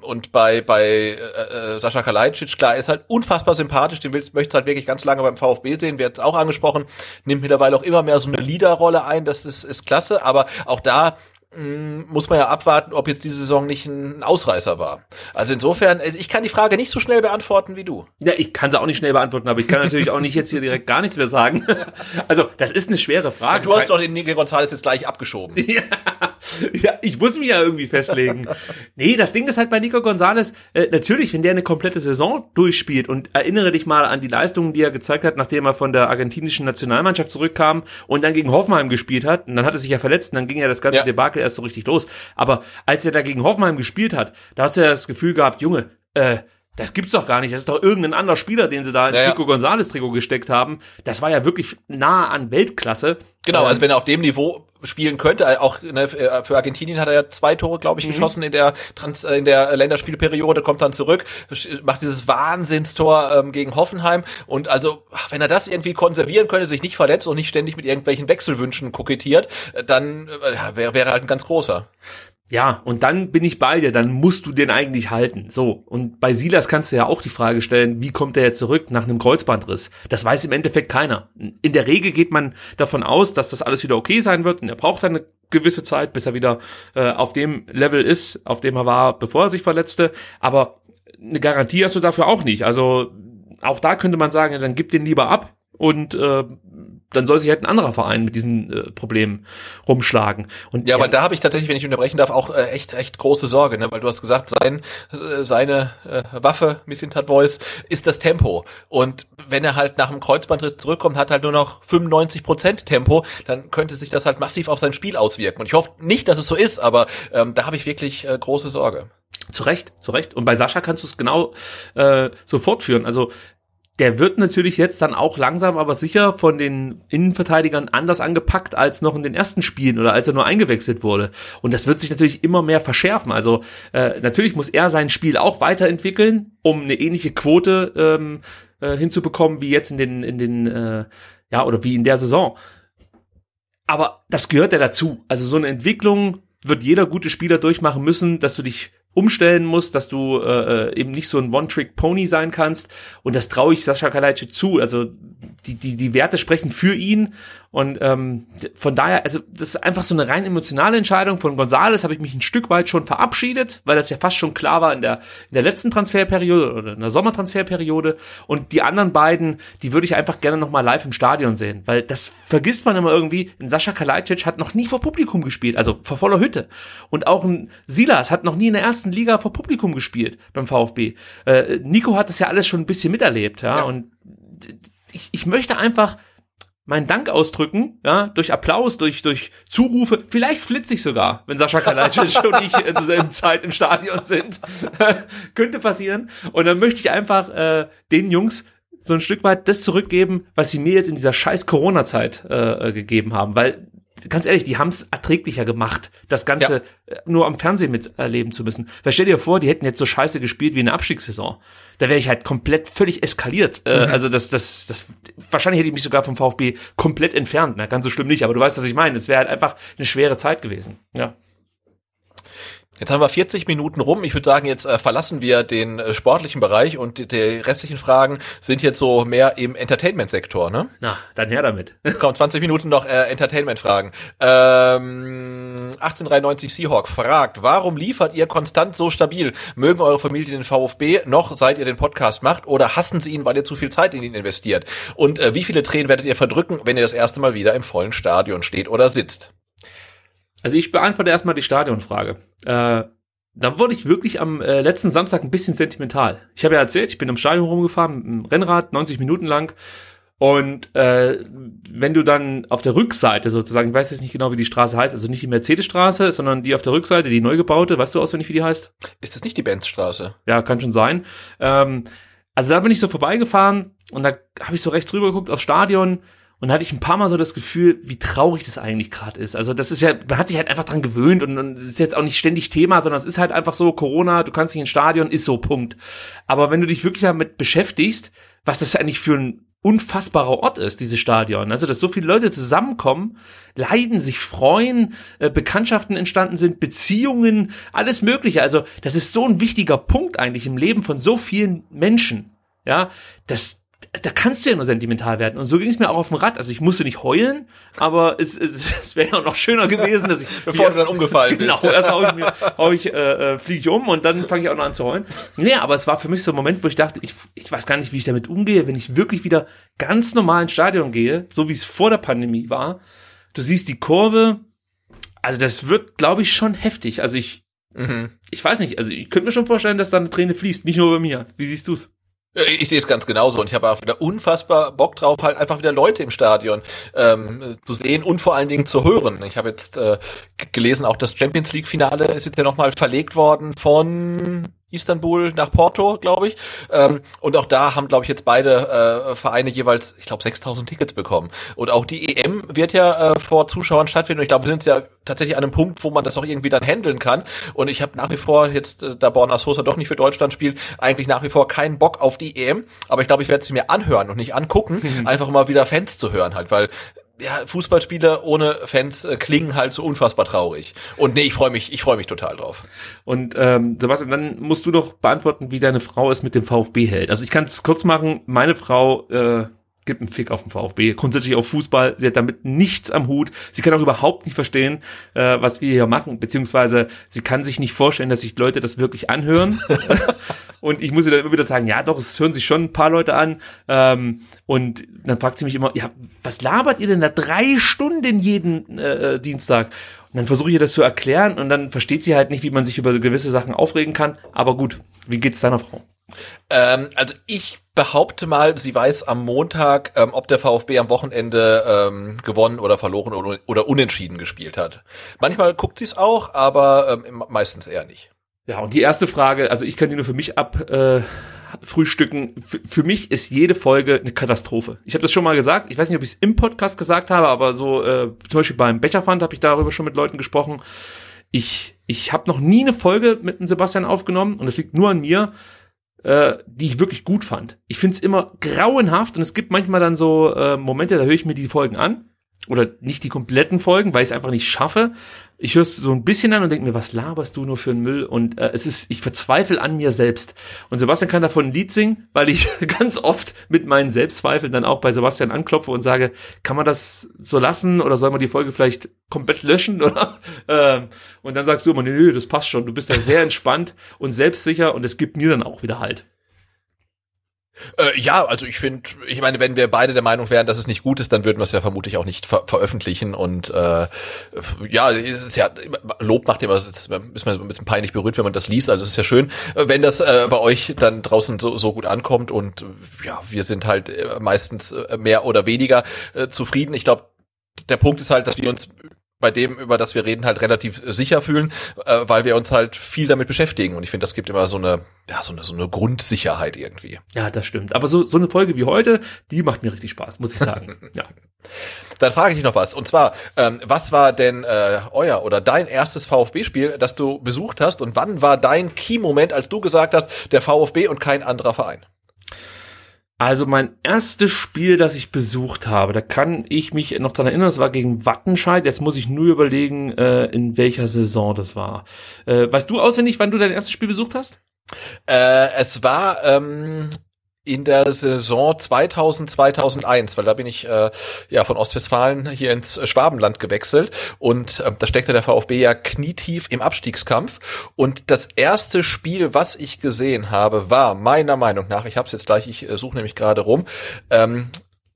Und bei, bei äh, äh, Sascha Kalajdzic, klar, er ist halt unfassbar sympathisch, den willst, möchtest halt wirklich ganz lange beim VfB sehen, wird jetzt auch angesprochen, nimmt mittlerweile auch immer mehr so eine Leaderrolle ein, das ist, ist klasse, aber auch da hm, muss man ja abwarten, ob jetzt diese Saison nicht ein Ausreißer war. Also insofern, also ich kann die Frage nicht so schnell beantworten wie du. Ja, ich kann sie auch nicht schnell beantworten, aber ich kann natürlich auch nicht jetzt hier direkt gar nichts mehr sagen. Also, das ist eine schwere Frage. Ja, du hast doch den Nico Gonzalez jetzt gleich abgeschoben. ja, ja, ich muss mich ja irgendwie festlegen. nee, das Ding ist halt bei Nico Gonzalez, äh, natürlich, wenn der eine komplette Saison durchspielt und erinnere dich mal an die Leistungen, die er gezeigt hat, nachdem er von der argentinischen Nationalmannschaft zurückkam und dann gegen Hoffenheim gespielt hat, und dann hat er sich ja verletzt und dann ging ja das ganze ja. Debakel erst so richtig los. Aber als er da gegen Hoffenheim gespielt hat, da hast du ja das Gefühl gehabt, Junge, äh, das gibt's doch gar nicht. Das ist doch irgendein anderer Spieler, den sie da in naja. Nico González Trikot gesteckt haben. Das war ja wirklich nah an Weltklasse. Genau, also ähm, wenn er auf dem Niveau spielen könnte, äh, auch ne, äh, für Argentinien hat er ja zwei Tore, glaube ich, mhm. geschossen in der Trans äh, in der Länderspielperiode, kommt dann zurück, macht dieses Wahnsinnstor ähm, gegen Hoffenheim und also wenn er das irgendwie konservieren könnte, sich nicht verletzt und nicht ständig mit irgendwelchen Wechselwünschen kokettiert, dann äh, wäre wär er halt ein ganz großer. Ja, und dann bin ich bei dir, dann musst du den eigentlich halten. So, und bei Silas kannst du ja auch die Frage stellen, wie kommt er jetzt zurück nach einem Kreuzbandriss? Das weiß im Endeffekt keiner. In der Regel geht man davon aus, dass das alles wieder okay sein wird und er braucht eine gewisse Zeit, bis er wieder äh, auf dem Level ist, auf dem er war, bevor er sich verletzte. Aber eine Garantie hast du dafür auch nicht. Also auch da könnte man sagen, ja, dann gib den lieber ab und äh, dann soll sich halt ein anderer Verein mit diesen äh, Problemen rumschlagen. Und ja, aber da habe ich tatsächlich, wenn ich unterbrechen darf, auch äh, echt echt große Sorge, ne? weil du hast gesagt, sein äh, seine äh, Waffe, Missintat Voice, ist das Tempo. Und wenn er halt nach dem Kreuzbandriss zurückkommt, hat halt nur noch 95 Prozent Tempo, dann könnte sich das halt massiv auf sein Spiel auswirken. Und ich hoffe nicht, dass es so ist, aber ähm, da habe ich wirklich äh, große Sorge. Zu Recht, zu Recht. Und bei Sascha kannst du es genau äh, so fortführen. Also der wird natürlich jetzt dann auch langsam, aber sicher von den Innenverteidigern anders angepackt als noch in den ersten Spielen oder als er nur eingewechselt wurde. Und das wird sich natürlich immer mehr verschärfen. Also äh, natürlich muss er sein Spiel auch weiterentwickeln, um eine ähnliche Quote ähm, äh, hinzubekommen wie jetzt in den in den äh, ja oder wie in der Saison. Aber das gehört ja dazu. Also so eine Entwicklung wird jeder gute Spieler durchmachen müssen, dass du dich umstellen musst, dass du äh, äh, eben nicht so ein One-Trick-Pony sein kannst. Und das traue ich Sascha Kalajdzic zu. Also die, die, die Werte sprechen für ihn und ähm, von daher, also das ist einfach so eine rein emotionale Entscheidung. Von Gonzales habe ich mich ein Stück weit schon verabschiedet, weil das ja fast schon klar war in der, in der letzten Transferperiode oder in der Sommertransferperiode. Und die anderen beiden, die würde ich einfach gerne nochmal live im Stadion sehen, weil das vergisst man immer irgendwie. Ein Sascha Kalajdzic hat noch nie vor Publikum gespielt, also vor voller Hütte. Und auch ein Silas hat noch nie in der ersten Liga vor Publikum gespielt beim VfB. Äh, Nico hat das ja alles schon ein bisschen miterlebt, ja. ja. Und ich, ich möchte einfach meinen Dank ausdrücken, ja, durch Applaus, durch, durch Zurufe, vielleicht flitze ich sogar, wenn Sascha Kalajdzic und ich zur selben Zeit im Stadion sind. Könnte passieren. Und dann möchte ich einfach äh, den Jungs so ein Stück weit das zurückgeben, was sie mir jetzt in dieser scheiß Corona-Zeit äh, gegeben haben. Weil ganz ehrlich, die haben es erträglicher gemacht, das Ganze ja. Äh, nur am Fernsehen miterleben zu müssen. Weil stell dir vor, die hätten jetzt so scheiße gespielt wie eine Abstiegssaison. Da wäre ich halt komplett völlig eskaliert. Äh, mhm. Also das, das, das, wahrscheinlich hätte ich mich sogar vom VfB komplett entfernt. Na, ganz so schlimm nicht, aber du weißt, was ich meine. Es wäre halt einfach eine schwere Zeit gewesen. Ja. Jetzt haben wir 40 Minuten rum. Ich würde sagen, jetzt äh, verlassen wir den äh, sportlichen Bereich und die, die, restlichen Fragen sind jetzt so mehr im Entertainment-Sektor, ne? Na, dann her damit. Komm, 20 Minuten noch äh, Entertainment-Fragen. Ähm, 1893 Seahawk fragt, warum liefert ihr konstant so stabil? Mögen eure Familie den VfB noch, seit ihr den Podcast macht, oder hassen sie ihn, weil ihr zu viel Zeit in ihn investiert? Und äh, wie viele Tränen werdet ihr verdrücken, wenn ihr das erste Mal wieder im vollen Stadion steht oder sitzt? Also ich beantworte erstmal die Stadionfrage. Äh, dann wurde ich wirklich am äh, letzten Samstag ein bisschen sentimental. Ich habe ja erzählt, ich bin am Stadion rumgefahren mit einem Rennrad, 90 Minuten lang. Und äh, wenn du dann auf der Rückseite sozusagen, ich weiß jetzt nicht genau, wie die Straße heißt, also nicht die Mercedesstraße, sondern die auf der Rückseite, die neu gebaute, weißt du auswendig, wie die heißt? Ist das nicht die Benzstraße? Ja, kann schon sein. Ähm, also da bin ich so vorbeigefahren und da habe ich so rechts rüber geguckt aufs Stadion und hatte ich ein paar Mal so das Gefühl, wie traurig das eigentlich gerade ist. Also das ist ja, man hat sich halt einfach dran gewöhnt und, und es ist jetzt auch nicht ständig Thema, sondern es ist halt einfach so, Corona, du kannst nicht ins Stadion, ist so, Punkt. Aber wenn du dich wirklich damit beschäftigst, was das eigentlich für ein unfassbarer Ort ist, dieses Stadion. Also, dass so viele Leute zusammenkommen, leiden, sich freuen, äh, Bekanntschaften entstanden sind, Beziehungen, alles Mögliche. Also, das ist so ein wichtiger Punkt eigentlich im Leben von so vielen Menschen. Ja, das, da kannst du ja nur sentimental werden. Und so ging es mir auch auf dem Rad. Also ich musste nicht heulen, aber es, es, es wäre ja noch schöner gewesen, dass ich bevor du dann umgefallen bist. Genau, erst hau ich, mir, hau ich äh, äh, fliege ich um und dann fange ich auch noch an zu heulen. Nee, aber es war für mich so ein Moment, wo ich dachte, ich, ich weiß gar nicht, wie ich damit umgehe, wenn ich wirklich wieder ganz normal ins Stadion gehe, so wie es vor der Pandemie war. Du siehst die Kurve, also das wird, glaube ich, schon heftig. Also ich, mhm. ich weiß nicht, also ich könnte mir schon vorstellen, dass da eine Träne fließt, nicht nur bei mir. Wie siehst du's? Ich sehe es ganz genauso und ich habe auch wieder unfassbar Bock drauf, halt einfach wieder Leute im Stadion ähm, zu sehen und vor allen Dingen zu hören. Ich habe jetzt äh, gelesen, auch das Champions League Finale ist jetzt ja nochmal verlegt worden von Istanbul nach Porto, glaube ich. Ähm, und auch da haben, glaube ich, jetzt beide äh, Vereine jeweils, ich glaube, 6000 Tickets bekommen. Und auch die EM wird ja äh, vor Zuschauern stattfinden. Und ich glaube, wir sind ja tatsächlich an einem Punkt, wo man das auch irgendwie dann handeln kann. Und ich habe nach wie vor jetzt, äh, da Borna Sosa doch nicht für Deutschland spielt, eigentlich nach wie vor keinen Bock auf die EM. Aber ich glaube, ich werde sie mir anhören und nicht angucken, einfach mal wieder Fans zu hören halt, weil ja, Fußballspiele ohne Fans äh, klingen halt so unfassbar traurig. Und nee, ich freue mich, ich freue mich total drauf. Und ähm, Sebastian, dann musst du doch beantworten, wie deine Frau es mit dem VfB hält. Also ich kann es kurz machen, meine Frau äh, gibt einen Fick auf den VfB, grundsätzlich auf Fußball. Sie hat damit nichts am Hut. Sie kann auch überhaupt nicht verstehen, äh, was wir hier machen, beziehungsweise sie kann sich nicht vorstellen, dass sich Leute das wirklich anhören. und ich muss ihr dann immer wieder sagen, ja doch, es hören sich schon ein paar Leute an. Ähm, und dann fragt sie mich immer, ja, was labert ihr denn da drei Stunden jeden äh, Dienstag? Und dann versuche ich ihr das zu erklären und dann versteht sie halt nicht, wie man sich über gewisse Sachen aufregen kann. Aber gut, wie geht's deiner Frau? Ähm, also ich behaupte mal, sie weiß am Montag, ähm, ob der VfB am Wochenende ähm, gewonnen oder verloren oder, oder unentschieden gespielt hat. Manchmal guckt sie es auch, aber ähm, meistens eher nicht. Ja, und die erste Frage, also ich kann die nur für mich ab äh, frühstücken. F für mich ist jede Folge eine Katastrophe. Ich habe das schon mal gesagt. Ich weiß nicht, ob ich es im Podcast gesagt habe, aber so äh, zum Beispiel beim Becherfund habe ich darüber schon mit Leuten gesprochen. Ich ich habe noch nie eine Folge mit dem Sebastian aufgenommen und es liegt nur an mir, äh, die ich wirklich gut fand. Ich find's immer grauenhaft und es gibt manchmal dann so äh, Momente, da höre ich mir die Folgen an oder nicht die kompletten Folgen, weil ich es einfach nicht schaffe. Ich höre es so ein bisschen an und denke mir, was laberst du nur für einen Müll? Und äh, es ist, ich verzweifle an mir selbst. Und Sebastian kann davon ein Lied singen, weil ich ganz oft mit meinen Selbstzweifeln dann auch bei Sebastian anklopfe und sage, kann man das so lassen oder soll man die Folge vielleicht komplett löschen? Oder? Ähm, und dann sagst du immer, nö, das passt schon. Du bist da sehr entspannt und selbstsicher und es gibt mir dann auch wieder halt. Äh, ja, also ich finde, ich meine, wenn wir beide der Meinung wären, dass es nicht gut ist, dann würden wir es ja vermutlich auch nicht ver veröffentlichen. Und äh, ja, es ist ja Lob macht immer, das ist man ein bisschen peinlich berührt, wenn man das liest. Also es ist ja schön, äh, wenn das äh, bei euch dann draußen so, so gut ankommt. Und äh, ja, wir sind halt äh, meistens mehr oder weniger äh, zufrieden. Ich glaube, der Punkt ist halt, dass wir uns bei dem, über das wir reden, halt relativ sicher fühlen, äh, weil wir uns halt viel damit beschäftigen. Und ich finde, das gibt immer so eine, ja, so eine, so eine Grundsicherheit irgendwie. Ja, das stimmt. Aber so, so eine Folge wie heute, die macht mir richtig Spaß, muss ich sagen. ja. Dann frage ich dich noch was. Und zwar, ähm, was war denn äh, euer oder dein erstes VfB-Spiel, das du besucht hast? Und wann war dein Key-Moment, als du gesagt hast, der VfB und kein anderer Verein? Also mein erstes Spiel, das ich besucht habe, da kann ich mich noch dran erinnern, das war gegen Wattenscheid. Jetzt muss ich nur überlegen, äh, in welcher Saison das war. Äh, weißt du auswendig, wann du dein erstes Spiel besucht hast? Äh, es war ähm, in der Saison 2000, 2001, weil da bin ich äh, ja von Ostwestfalen hier ins Schwabenland gewechselt und äh, da steckte der VfB ja knietief im Abstiegskampf und das erste Spiel, was ich gesehen habe, war meiner Meinung nach, ich habe es jetzt gleich, ich äh, suche nämlich gerade rum, ähm,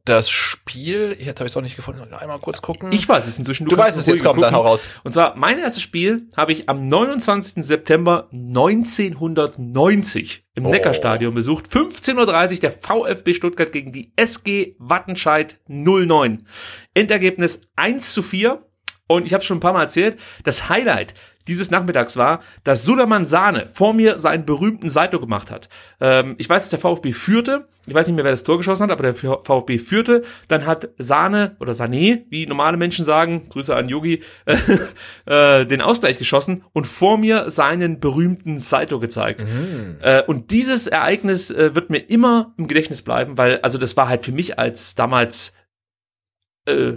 das Spiel, jetzt habe ich es auch nicht gefunden, einmal kurz gucken. Ich weiß es inzwischen. Du, du weißt es jetzt, komm, dann hau raus. Und zwar, mein erstes Spiel habe ich am 29. September 1990 im oh. Neckarstadion besucht. 15.30 Uhr der VfB Stuttgart gegen die SG Wattenscheid 09. Endergebnis 1 zu 4. Und ich habe schon ein paar Mal erzählt, das Highlight dieses Nachmittags war, dass Suleiman Sahne vor mir seinen berühmten Saito gemacht hat. Ähm, ich weiß, dass der VfB führte. Ich weiß nicht mehr, wer das Tor geschossen hat, aber der VfB führte. Dann hat Sahne oder Sané, wie normale Menschen sagen, Grüße an Yogi, äh, den Ausgleich geschossen und vor mir seinen berühmten Saito gezeigt. Mhm. Äh, und dieses Ereignis äh, wird mir immer im Gedächtnis bleiben, weil, also das war halt für mich als damals äh,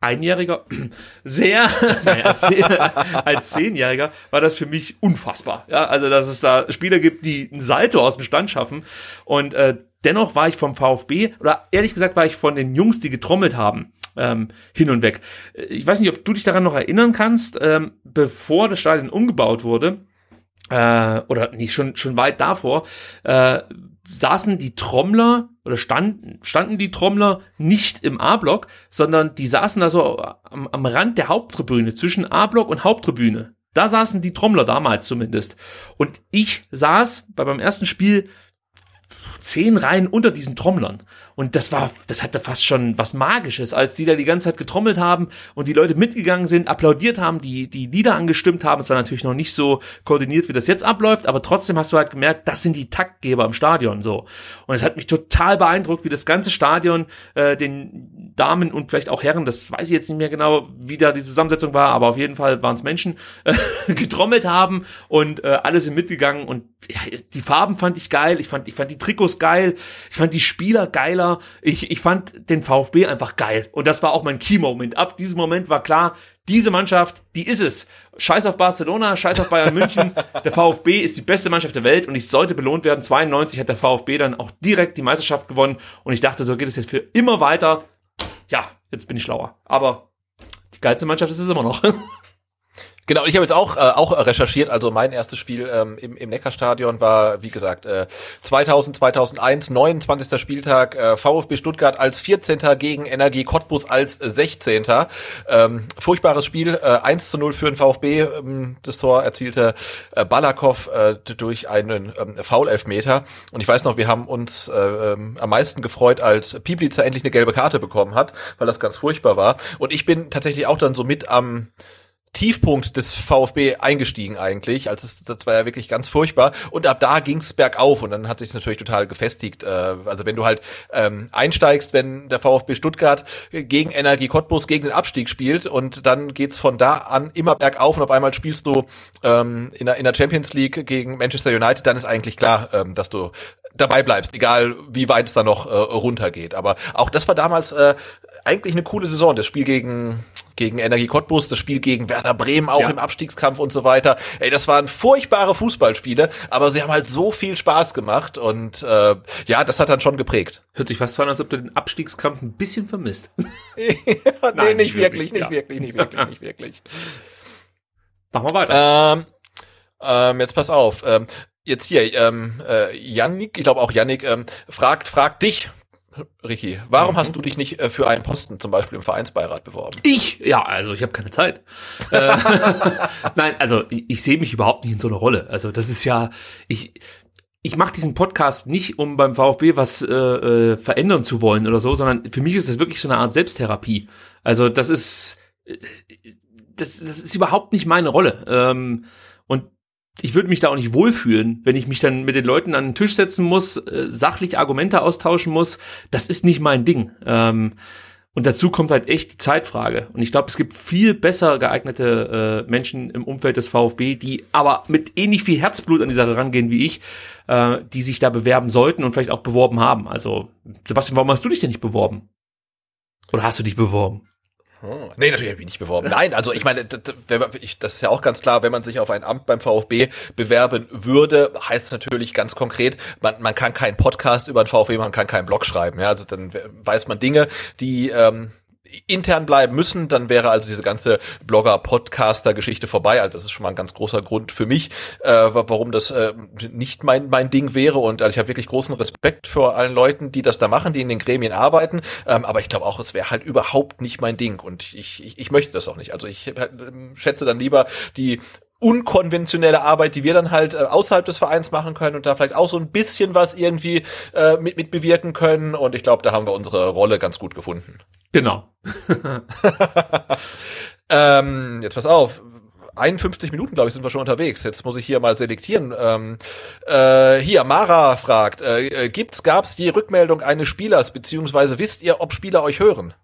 Einjähriger, sehr, naja, als Zehnjähriger war das für mich unfassbar. Ja, also dass es da Spieler gibt, die ein Salto aus dem Stand schaffen. Und äh, dennoch war ich vom VfB, oder ehrlich gesagt war ich von den Jungs, die getrommelt haben, ähm, hin und weg. Ich weiß nicht, ob du dich daran noch erinnern kannst, ähm, bevor das Stadion umgebaut wurde, äh, oder nicht, schon, schon weit davor, äh, saßen die Trommler oder standen, standen die Trommler nicht im A-Block, sondern die saßen da so am, am Rand der Haupttribüne, zwischen A-Block und Haupttribüne. Da saßen die Trommler damals zumindest. Und ich saß bei meinem ersten Spiel zehn Reihen unter diesen Trommlern. Und das war, das hatte fast schon was Magisches, als die da die ganze Zeit getrommelt haben und die Leute mitgegangen sind, applaudiert haben, die, die Lieder angestimmt haben. Es war natürlich noch nicht so koordiniert, wie das jetzt abläuft, aber trotzdem hast du halt gemerkt, das sind die Taktgeber im Stadion, so. Und es hat mich total beeindruckt, wie das ganze Stadion, äh, den Damen und vielleicht auch Herren, das weiß ich jetzt nicht mehr genau, wie da die Zusammensetzung war, aber auf jeden Fall waren es Menschen, äh, getrommelt haben und äh, alle sind mitgegangen und ja, die Farben fand ich geil, ich fand, ich fand die Trikots geil, ich fand die Spieler geiler, ich, ich fand den VfB einfach geil. Und das war auch mein Key-Moment. Ab diesem Moment war klar, diese Mannschaft, die ist es. Scheiß auf Barcelona, scheiß auf Bayern München. Der VfB ist die beste Mannschaft der Welt und ich sollte belohnt werden. 92 hat der VfB dann auch direkt die Meisterschaft gewonnen und ich dachte, so geht es jetzt für immer weiter. Ja, jetzt bin ich schlauer. Aber die geilste Mannschaft ist es immer noch. Genau, ich habe jetzt auch, äh, auch recherchiert, also mein erstes Spiel ähm, im, im Neckarstadion war, wie gesagt, äh, 2000, 2001, 29. Spieltag, äh, VfB Stuttgart als 14. gegen Energie Cottbus als 16. Ähm, furchtbares Spiel, äh, 1 zu 0 für den VfB, ähm, das Tor erzielte äh, Balakow äh, durch einen ähm, Foul-Elfmeter und ich weiß noch, wir haben uns äh, ähm, am meisten gefreut, als Pieplitzer endlich eine gelbe Karte bekommen hat, weil das ganz furchtbar war und ich bin tatsächlich auch dann so mit am Tiefpunkt des VfB eingestiegen eigentlich. Also es, das war ja wirklich ganz furchtbar. Und ab da ging's bergauf und dann hat sich natürlich total gefestigt. Äh, also wenn du halt ähm, einsteigst, wenn der VfB Stuttgart gegen Energie Cottbus gegen den Abstieg spielt und dann geht's von da an immer bergauf und auf einmal spielst du ähm, in, der, in der Champions League gegen Manchester United, dann ist eigentlich klar, ähm, dass du dabei bleibst, egal wie weit es da noch äh, runtergeht. Aber auch das war damals äh, eigentlich eine coole Saison. Das Spiel gegen gegen Energie Cottbus, das Spiel gegen Werder Bremen auch ja. im Abstiegskampf und so weiter. Ey, das waren furchtbare Fußballspiele, aber sie haben halt so viel Spaß gemacht und äh, ja, das hat dann schon geprägt. Hört sich fast so an, als ob du den Abstiegskampf ein bisschen vermisst. ja, Nein, nee, nicht, nicht wirklich, wirklich, nicht ja. wirklich, nicht wirklich, nicht wirklich. Machen wir weiter. Ähm, ähm, jetzt pass auf. Ähm, jetzt hier, ähm, äh, Yannick, ich glaube auch Yannick, ähm, fragt, fragt dich, Ricky, warum mhm. hast du dich nicht äh, für einen Posten zum Beispiel im Vereinsbeirat beworben? Ich? Ja, also ich habe keine Zeit. Äh, Nein, also ich, ich sehe mich überhaupt nicht in so einer Rolle. Also das ist ja, ich, ich mache diesen Podcast nicht, um beim VfB was äh, äh, verändern zu wollen oder so, sondern für mich ist das wirklich so eine Art Selbsttherapie. Also das ist, das, das ist überhaupt nicht meine Rolle. Ähm, ich würde mich da auch nicht wohlfühlen, wenn ich mich dann mit den Leuten an den Tisch setzen muss, äh, sachlich Argumente austauschen muss. Das ist nicht mein Ding. Ähm, und dazu kommt halt echt die Zeitfrage. Und ich glaube, es gibt viel besser geeignete äh, Menschen im Umfeld des VfB, die aber mit ähnlich viel Herzblut an die Sache rangehen wie ich, äh, die sich da bewerben sollten und vielleicht auch beworben haben. Also, Sebastian, warum hast du dich denn nicht beworben? Oder hast du dich beworben? Oh. Nee, natürlich habe ich nicht beworben. Nein, also ich meine, das ist ja auch ganz klar, wenn man sich auf ein Amt beim VfB bewerben würde, heißt es natürlich ganz konkret, man, man kann keinen Podcast über den VfB, man kann keinen Blog schreiben. Ja, also dann weiß man Dinge, die ähm, intern bleiben müssen, dann wäre also diese ganze Blogger-Podcaster-Geschichte vorbei. Also das ist schon mal ein ganz großer Grund für mich, äh, warum das äh, nicht mein mein Ding wäre. Und also ich habe wirklich großen Respekt vor allen Leuten, die das da machen, die in den Gremien arbeiten. Ähm, aber ich glaube auch, es wäre halt überhaupt nicht mein Ding. Und ich, ich, ich möchte das auch nicht. Also ich äh, schätze dann lieber die unkonventionelle Arbeit, die wir dann halt äh, außerhalb des Vereins machen können und da vielleicht auch so ein bisschen was irgendwie äh, mit, mit bewirken können. Und ich glaube, da haben wir unsere Rolle ganz gut gefunden. Genau. ähm, jetzt pass auf. 51 Minuten, glaube ich, sind wir schon unterwegs. Jetzt muss ich hier mal selektieren. Ähm, äh, hier, Mara fragt, äh, äh gibt's, gab's die Rückmeldung eines Spielers, beziehungsweise wisst ihr, ob Spieler euch hören?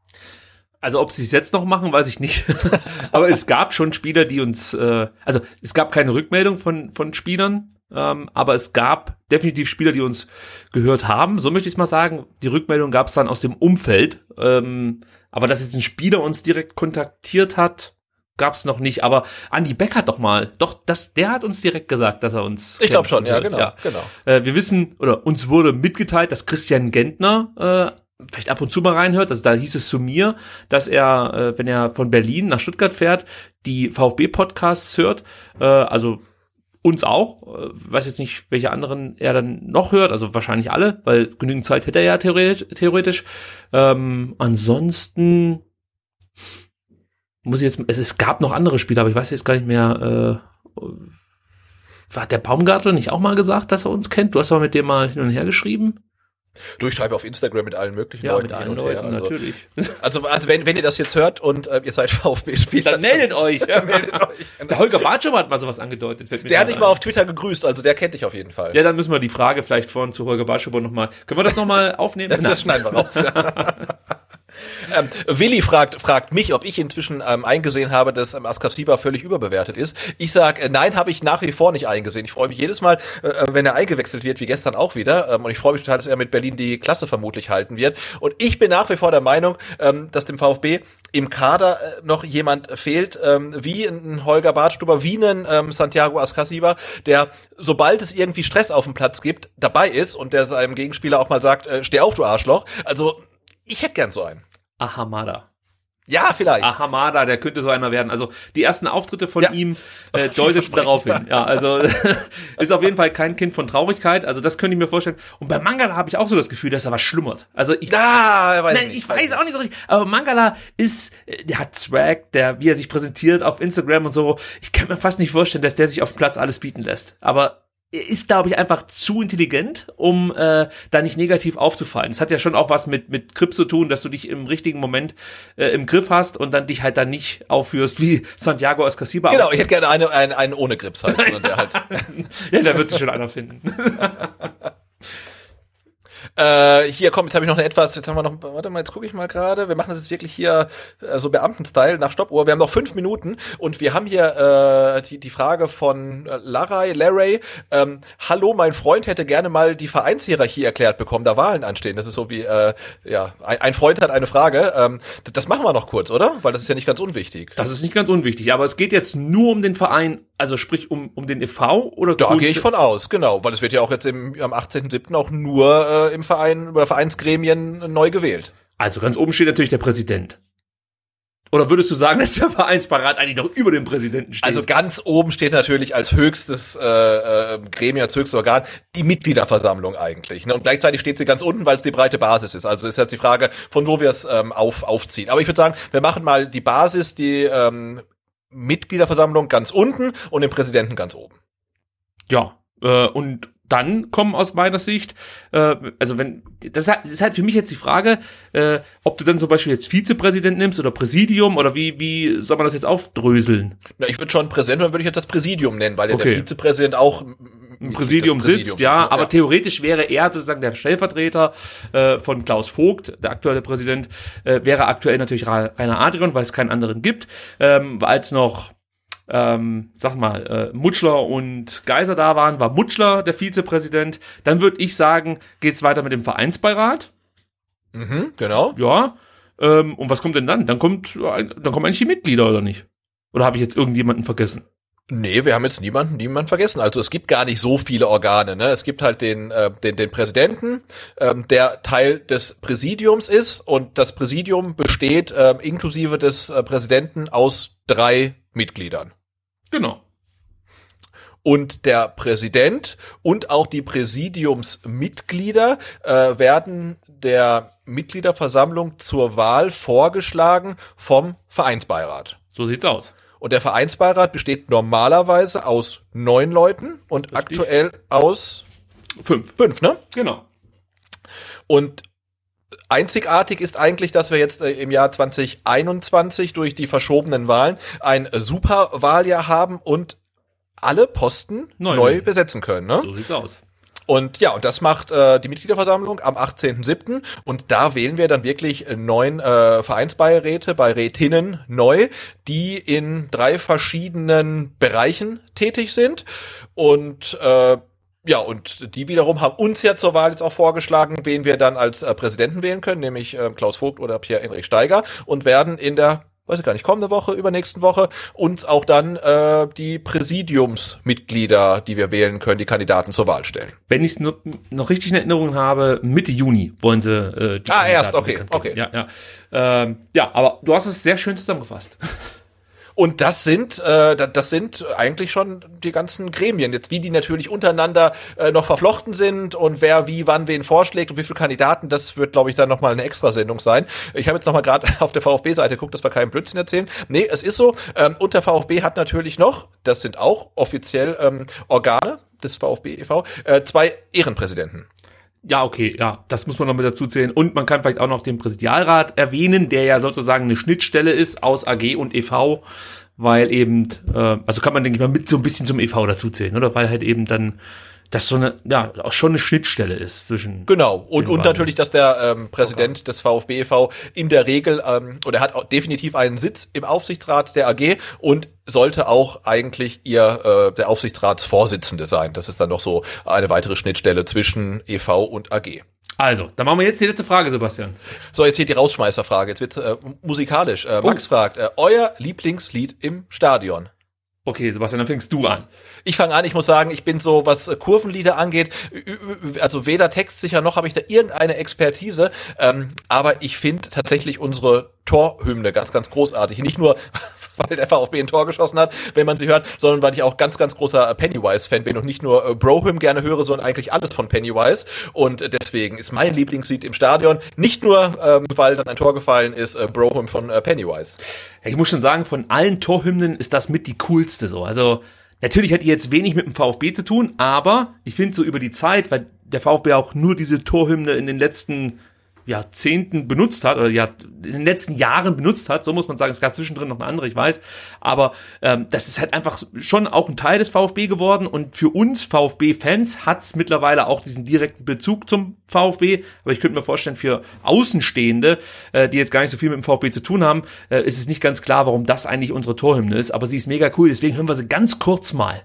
Also ob sie es jetzt noch machen, weiß ich nicht. Aber es gab schon Spieler, die uns, äh, also es gab keine Rückmeldung von von Spielern, ähm, aber es gab definitiv Spieler, die uns gehört haben. So möchte ich es mal sagen. Die Rückmeldung gab es dann aus dem Umfeld. Ähm, aber dass jetzt ein Spieler uns direkt kontaktiert hat, gab es noch nicht. Aber Andy Beck hat doch mal, doch, das, der hat uns direkt gesagt, dass er uns. Ich glaube schon, ja, genau, ja. genau. Äh, wir wissen oder uns wurde mitgeteilt, dass Christian Gentner äh, vielleicht ab und zu mal reinhört. Also da hieß es zu mir, dass er, äh, wenn er von Berlin nach Stuttgart fährt, die VfB-Podcasts hört. Äh, also uns auch. Äh, weiß jetzt nicht, welche anderen er dann noch hört. Also wahrscheinlich alle, weil genügend Zeit hätte er ja theoretisch. theoretisch. Ähm, ansonsten muss ich jetzt, es, es gab noch andere Spiele, aber ich weiß jetzt gar nicht mehr, äh, hat der Baumgartler nicht auch mal gesagt, dass er uns kennt? Du hast aber mit dem mal hin und her geschrieben. Du, ich schreibe auf Instagram mit allen möglichen ja, Leuten. mit allen Leuten, also, natürlich. Also, also wenn, wenn ihr das jetzt hört und äh, ihr seid VfB-Spieler. Dann meldet euch. Ja, meldet euch. Der Holger Bartschow hat mal sowas angedeutet. Der hat dich mal auf Twitter gegrüßt, also der kennt dich auf jeden Fall. Ja, dann müssen wir die Frage vielleicht vorhin zu Holger Bartschow nochmal, können wir das nochmal aufnehmen? Das, das schneiden wir raus, ja. ähm, Willi fragt, fragt mich, ob ich inzwischen ähm, eingesehen habe, dass ähm, Askasiba völlig überbewertet ist. Ich sage, äh, nein, habe ich nach wie vor nicht eingesehen. Ich freue mich jedes Mal, äh, äh, wenn er eingewechselt wird, wie gestern auch wieder. Ähm, und ich freue mich total, dass er mit Berlin die Klasse vermutlich halten wird. Und ich bin nach wie vor der Meinung, ähm, dass dem VfB im Kader äh, noch jemand fehlt, ähm, wie ein Holger Bartstuber, wie ein ähm, Santiago Ascasiba, der, sobald es irgendwie Stress auf dem Platz gibt, dabei ist und der seinem Gegenspieler auch mal sagt, äh, steh auf, du Arschloch. Also, ich hätte gern so einen. Ahamada. Ja, vielleicht. Ahamada, der könnte so einer werden. Also die ersten Auftritte von ja. ihm äh, deuten darauf hin. Ja, also ist auf jeden Fall kein Kind von Traurigkeit. Also das könnte ich mir vorstellen. Und bei Mangala habe ich auch so das Gefühl, dass er was schlummert. Also ich, ah, weiß nein, nicht, ich weiß auch nicht so richtig. Aber Mangala ist, äh, der hat Swag, der wie er sich präsentiert auf Instagram und so. Ich kann mir fast nicht vorstellen, dass der sich auf dem Platz alles bieten lässt. Aber ist, glaube ich, einfach zu intelligent, um äh, da nicht negativ aufzufallen. Es hat ja schon auch was mit, mit Grip zu tun, dass du dich im richtigen Moment äh, im Griff hast und dann dich halt dann nicht aufführst wie Santiago Escasiba. Genau, ich hätte gerne einen, einen, einen ohne Grips halt. der halt ja, da wird sich schon einer finden. Äh, hier, komm, jetzt habe ich noch eine etwas, jetzt haben wir noch, warte mal, jetzt gucke ich mal gerade. Wir machen das jetzt wirklich hier äh, so Beamten-Style nach Stoppuhr. Wir haben noch fünf Minuten und wir haben hier äh, die, die Frage von äh, Laray, Larry. Ähm, Hallo, mein Freund hätte gerne mal die Vereinshierarchie erklärt bekommen, da Wahlen anstehen. Das ist so wie, äh, ja, ein, ein Freund hat eine Frage. Ähm, das machen wir noch kurz, oder? Weil das ist ja nicht ganz unwichtig. Das ist nicht ganz unwichtig, aber es geht jetzt nur um den Verein, also sprich um, um den e.V. oder Da gehe ich von aus, genau, weil es wird ja auch jetzt im, am 18.07. auch nur äh, im Verein oder Vereinsgremien neu gewählt. Also ganz oben steht natürlich der Präsident. Oder würdest du sagen, dass der Vereinsparat eigentlich noch über dem Präsidenten steht? Also ganz oben steht natürlich als höchstes äh, äh, Gremium, als höchstes Organ die Mitgliederversammlung eigentlich. Ne? Und gleichzeitig steht sie ganz unten, weil es die breite Basis ist. Also ist jetzt die Frage, von wo wir es ähm, auf, aufziehen. Aber ich würde sagen, wir machen mal die Basis, die ähm, Mitgliederversammlung ganz unten und den Präsidenten ganz oben. Ja, äh, und dann kommen aus meiner Sicht, äh, also wenn, das ist halt für mich jetzt die Frage, äh, ob du dann zum Beispiel jetzt Vizepräsident nimmst oder Präsidium oder wie, wie soll man das jetzt aufdröseln? Na, ich würde schon Präsident, dann würde ich jetzt das Präsidium nennen, weil okay. der Vizepräsident auch im Präsidium, Präsidium sitzt, ja, ne? aber ja. theoretisch wäre er sozusagen der Stellvertreter äh, von Klaus Vogt, der aktuelle Präsident, äh, wäre aktuell natürlich Rainer Adrian, weil es keinen anderen gibt, ähm, als noch ähm, sag mal, äh, Mutschler und Geiser da waren, war Mutschler der Vizepräsident. Dann würde ich sagen, geht's weiter mit dem Vereinsbeirat. Mhm, genau. Ja. Ähm, und was kommt denn dann? Dann kommt, dann kommen eigentlich die Mitglieder, oder nicht? Oder habe ich jetzt irgendjemanden vergessen? Nee, wir haben jetzt niemanden, niemanden vergessen. Also es gibt gar nicht so viele Organe. Ne? Es gibt halt den, äh, den, den Präsidenten, ähm, der Teil des Präsidiums ist und das Präsidium besteht äh, inklusive des äh, Präsidenten aus drei Mitgliedern. Genau. Und der Präsident und auch die Präsidiumsmitglieder äh, werden der Mitgliederversammlung zur Wahl vorgeschlagen vom Vereinsbeirat. So sieht's aus. Und der Vereinsbeirat besteht normalerweise aus neun Leuten und Richtig. aktuell aus fünf. Fünf, ne? Genau. Und Einzigartig ist eigentlich, dass wir jetzt äh, im Jahr 2021 durch die verschobenen Wahlen ein Superwahljahr haben und alle Posten neu, neu besetzen können. Ne? So sieht's aus. Und ja, und das macht äh, die Mitgliederversammlung am 18.07. Und da wählen wir dann wirklich neun äh, Vereinsbeiräte, Beirätinnen neu, die in drei verschiedenen Bereichen tätig sind. Und äh, ja, und die wiederum haben uns ja zur Wahl jetzt auch vorgeschlagen, wen wir dann als äh, Präsidenten wählen können, nämlich äh, Klaus Vogt oder Pierre-Enrich Steiger und werden in der weiß ich gar nicht, kommende Woche, übernächsten Woche, uns auch dann äh, die Präsidiumsmitglieder, die wir wählen können, die Kandidaten zur Wahl stellen. Wenn ich es noch richtig in Erinnerung habe, Mitte Juni wollen sie äh, die Ah, erst, okay, okay. Ja, ja. Ähm, ja, aber du hast es sehr schön zusammengefasst. Und das sind, äh, das sind eigentlich schon die ganzen Gremien. Jetzt, wie die natürlich untereinander äh, noch verflochten sind und wer wie wann wen vorschlägt und wie viele Kandidaten, das wird, glaube ich, dann nochmal eine Extrasendung sein. Ich habe jetzt nochmal gerade auf der VfB-Seite geguckt, dass wir keinen Blödsinn erzählen. Nee, es ist so. Ähm, und der VfB hat natürlich noch, das sind auch offiziell ähm, Organe des VfB e.V., äh, zwei Ehrenpräsidenten. Ja, okay, ja, das muss man noch mit dazu zählen. Und man kann vielleicht auch noch den Präsidialrat erwähnen, der ja sozusagen eine Schnittstelle ist aus AG und EV, weil eben, äh, also kann man, denke ich mal, mit so ein bisschen zum EV dazu zählen, oder? Weil halt eben dann das so eine, ja, auch schon eine Schnittstelle ist zwischen. Genau. Und, und natürlich, dass der ähm, Präsident okay. des VfB e.V. in der Regel, ähm, oder hat auch definitiv einen Sitz im Aufsichtsrat der AG und sollte auch eigentlich ihr äh, der Aufsichtsratsvorsitzende sein. Das ist dann noch so eine weitere Schnittstelle zwischen e.V. und AG. Also, dann machen wir jetzt die letzte Frage, Sebastian. So, jetzt hier die Rausschmeißerfrage. Jetzt wird äh, musikalisch. Äh, Max oh. fragt, äh, euer Lieblingslied im Stadion? Okay, Sebastian, dann fängst du an. Ich fange an, ich muss sagen, ich bin so, was äh, Kurvenlieder angeht, also weder textsicher noch habe ich da irgendeine Expertise, ähm, aber ich finde tatsächlich unsere Torhymne ganz, ganz großartig. Nicht nur, weil der VfB ein Tor geschossen hat, wenn man sie hört, sondern weil ich auch ganz, ganz großer Pennywise-Fan bin und nicht nur äh, Brohym gerne höre, sondern eigentlich alles von Pennywise. Und deswegen ist mein Lieblingslied im Stadion nicht nur, ähm, weil dann ein Tor gefallen ist, äh, Brohym von äh, Pennywise. Ich muss schon sagen, von allen Torhymnen ist das mit die coolste so. Also natürlich hat die jetzt wenig mit dem VfB zu tun, aber ich finde so über die Zeit, weil der VfB auch nur diese Torhymne in den letzten Jahrzehnten benutzt hat oder ja in den letzten Jahren benutzt hat, so muss man sagen. Es gab zwischendrin noch eine andere, ich weiß, aber ähm, das ist halt einfach schon auch ein Teil des VfB geworden und für uns VfB-Fans hat's mittlerweile auch diesen direkten Bezug zum VfB. Aber ich könnte mir vorstellen, für Außenstehende, äh, die jetzt gar nicht so viel mit dem VfB zu tun haben, äh, ist es nicht ganz klar, warum das eigentlich unsere Torhymne ist. Aber sie ist mega cool, deswegen hören wir sie ganz kurz mal.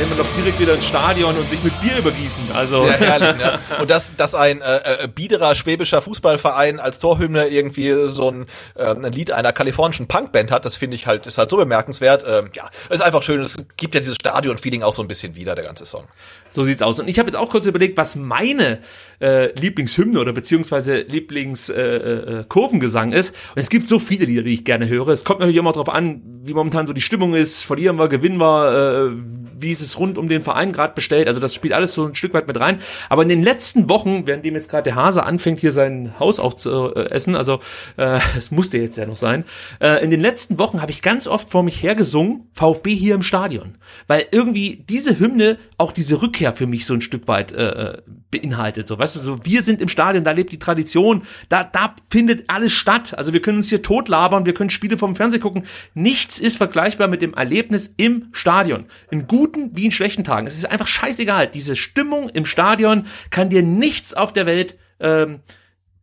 Will man doch direkt wieder ins Stadion und sich mit Bier übergießen. Also ja, herrlich, ne? Und dass, dass ein äh, äh, biederer schwäbischer Fußballverein als Torhymne irgendwie so ein, äh, ein Lied einer kalifornischen Punkband hat, das finde ich halt, ist halt so bemerkenswert. Ähm, ja, ist einfach schön. Es gibt ja dieses Stadion-Feeling auch so ein bisschen wieder, der ganze Song. So sieht's aus. Und ich habe jetzt auch kurz überlegt, was meine äh, Lieblingshymne oder beziehungsweise Lieblingskurvengesang äh, äh, ist. Und es gibt so viele Lieder, die ich gerne höre. Es kommt natürlich immer darauf an, wie momentan so die Stimmung ist. Verlieren wir, gewinnen wir, äh, wie ist es rund um den Verein gerade bestellt. Also das spielt alles so ein Stück weit mit rein. Aber in den letzten Wochen, während dem jetzt gerade der Hase anfängt, hier sein Haus aufzuessen, also äh, es musste jetzt ja noch sein, äh, in den letzten Wochen habe ich ganz oft vor mich hergesungen, VfB hier im Stadion. Weil irgendwie diese Hymne auch diese Rückkehr für mich so ein Stück weit äh, äh beinhaltet. So, weißt du, so wir sind im Stadion, da lebt die Tradition, da, da findet alles statt. Also wir können uns hier totlabern, wir können Spiele vom Fernsehen gucken. Nichts ist vergleichbar mit dem Erlebnis im Stadion. In guten wie in schlechten Tagen. Es ist einfach scheißegal. Diese Stimmung im Stadion kann dir nichts auf der Welt ähm,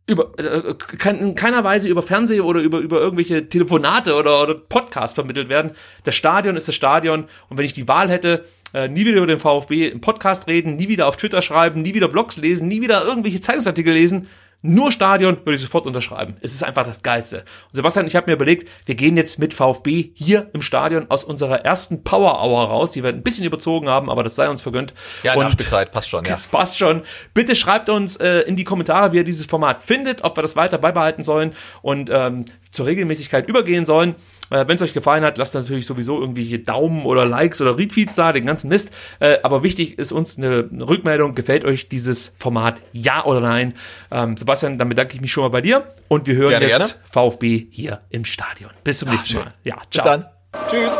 über äh, kann in keiner Weise über Fernsehen oder über über irgendwelche Telefonate oder, oder Podcasts vermittelt werden. Das Stadion ist das Stadion und wenn ich die Wahl hätte, äh, nie wieder über den VfB im Podcast reden, nie wieder auf Twitter schreiben, nie wieder Blogs lesen, nie wieder irgendwelche Zeitungsartikel lesen, nur Stadion würde ich sofort unterschreiben. Es ist einfach das Geilste. Und Sebastian, ich habe mir überlegt, wir gehen jetzt mit VfB hier im Stadion aus unserer ersten Power Hour raus, die wir ein bisschen überzogen haben, aber das sei uns vergönnt. Ja, und Nachspielzeit passt schon, ja. Das passt schon. Bitte schreibt uns äh, in die Kommentare, wie ihr dieses Format findet, ob wir das weiter beibehalten sollen und ähm, zur Regelmäßigkeit übergehen sollen. Äh, Wenn es euch gefallen hat, lasst natürlich sowieso irgendwie Daumen oder Likes oder Retweets da, den ganzen Mist. Äh, aber wichtig ist uns eine, eine, Rückmeldung. Gefällt euch dieses Format? Ja oder nein? Ähm, Sebastian, dann bedanke ich mich schon mal bei dir und wir hören gerne, jetzt gerne. VfB hier im Stadion. Bis zum Ach, nächsten schön. Mal. Ja, ciao. Bis dann. Tschüss.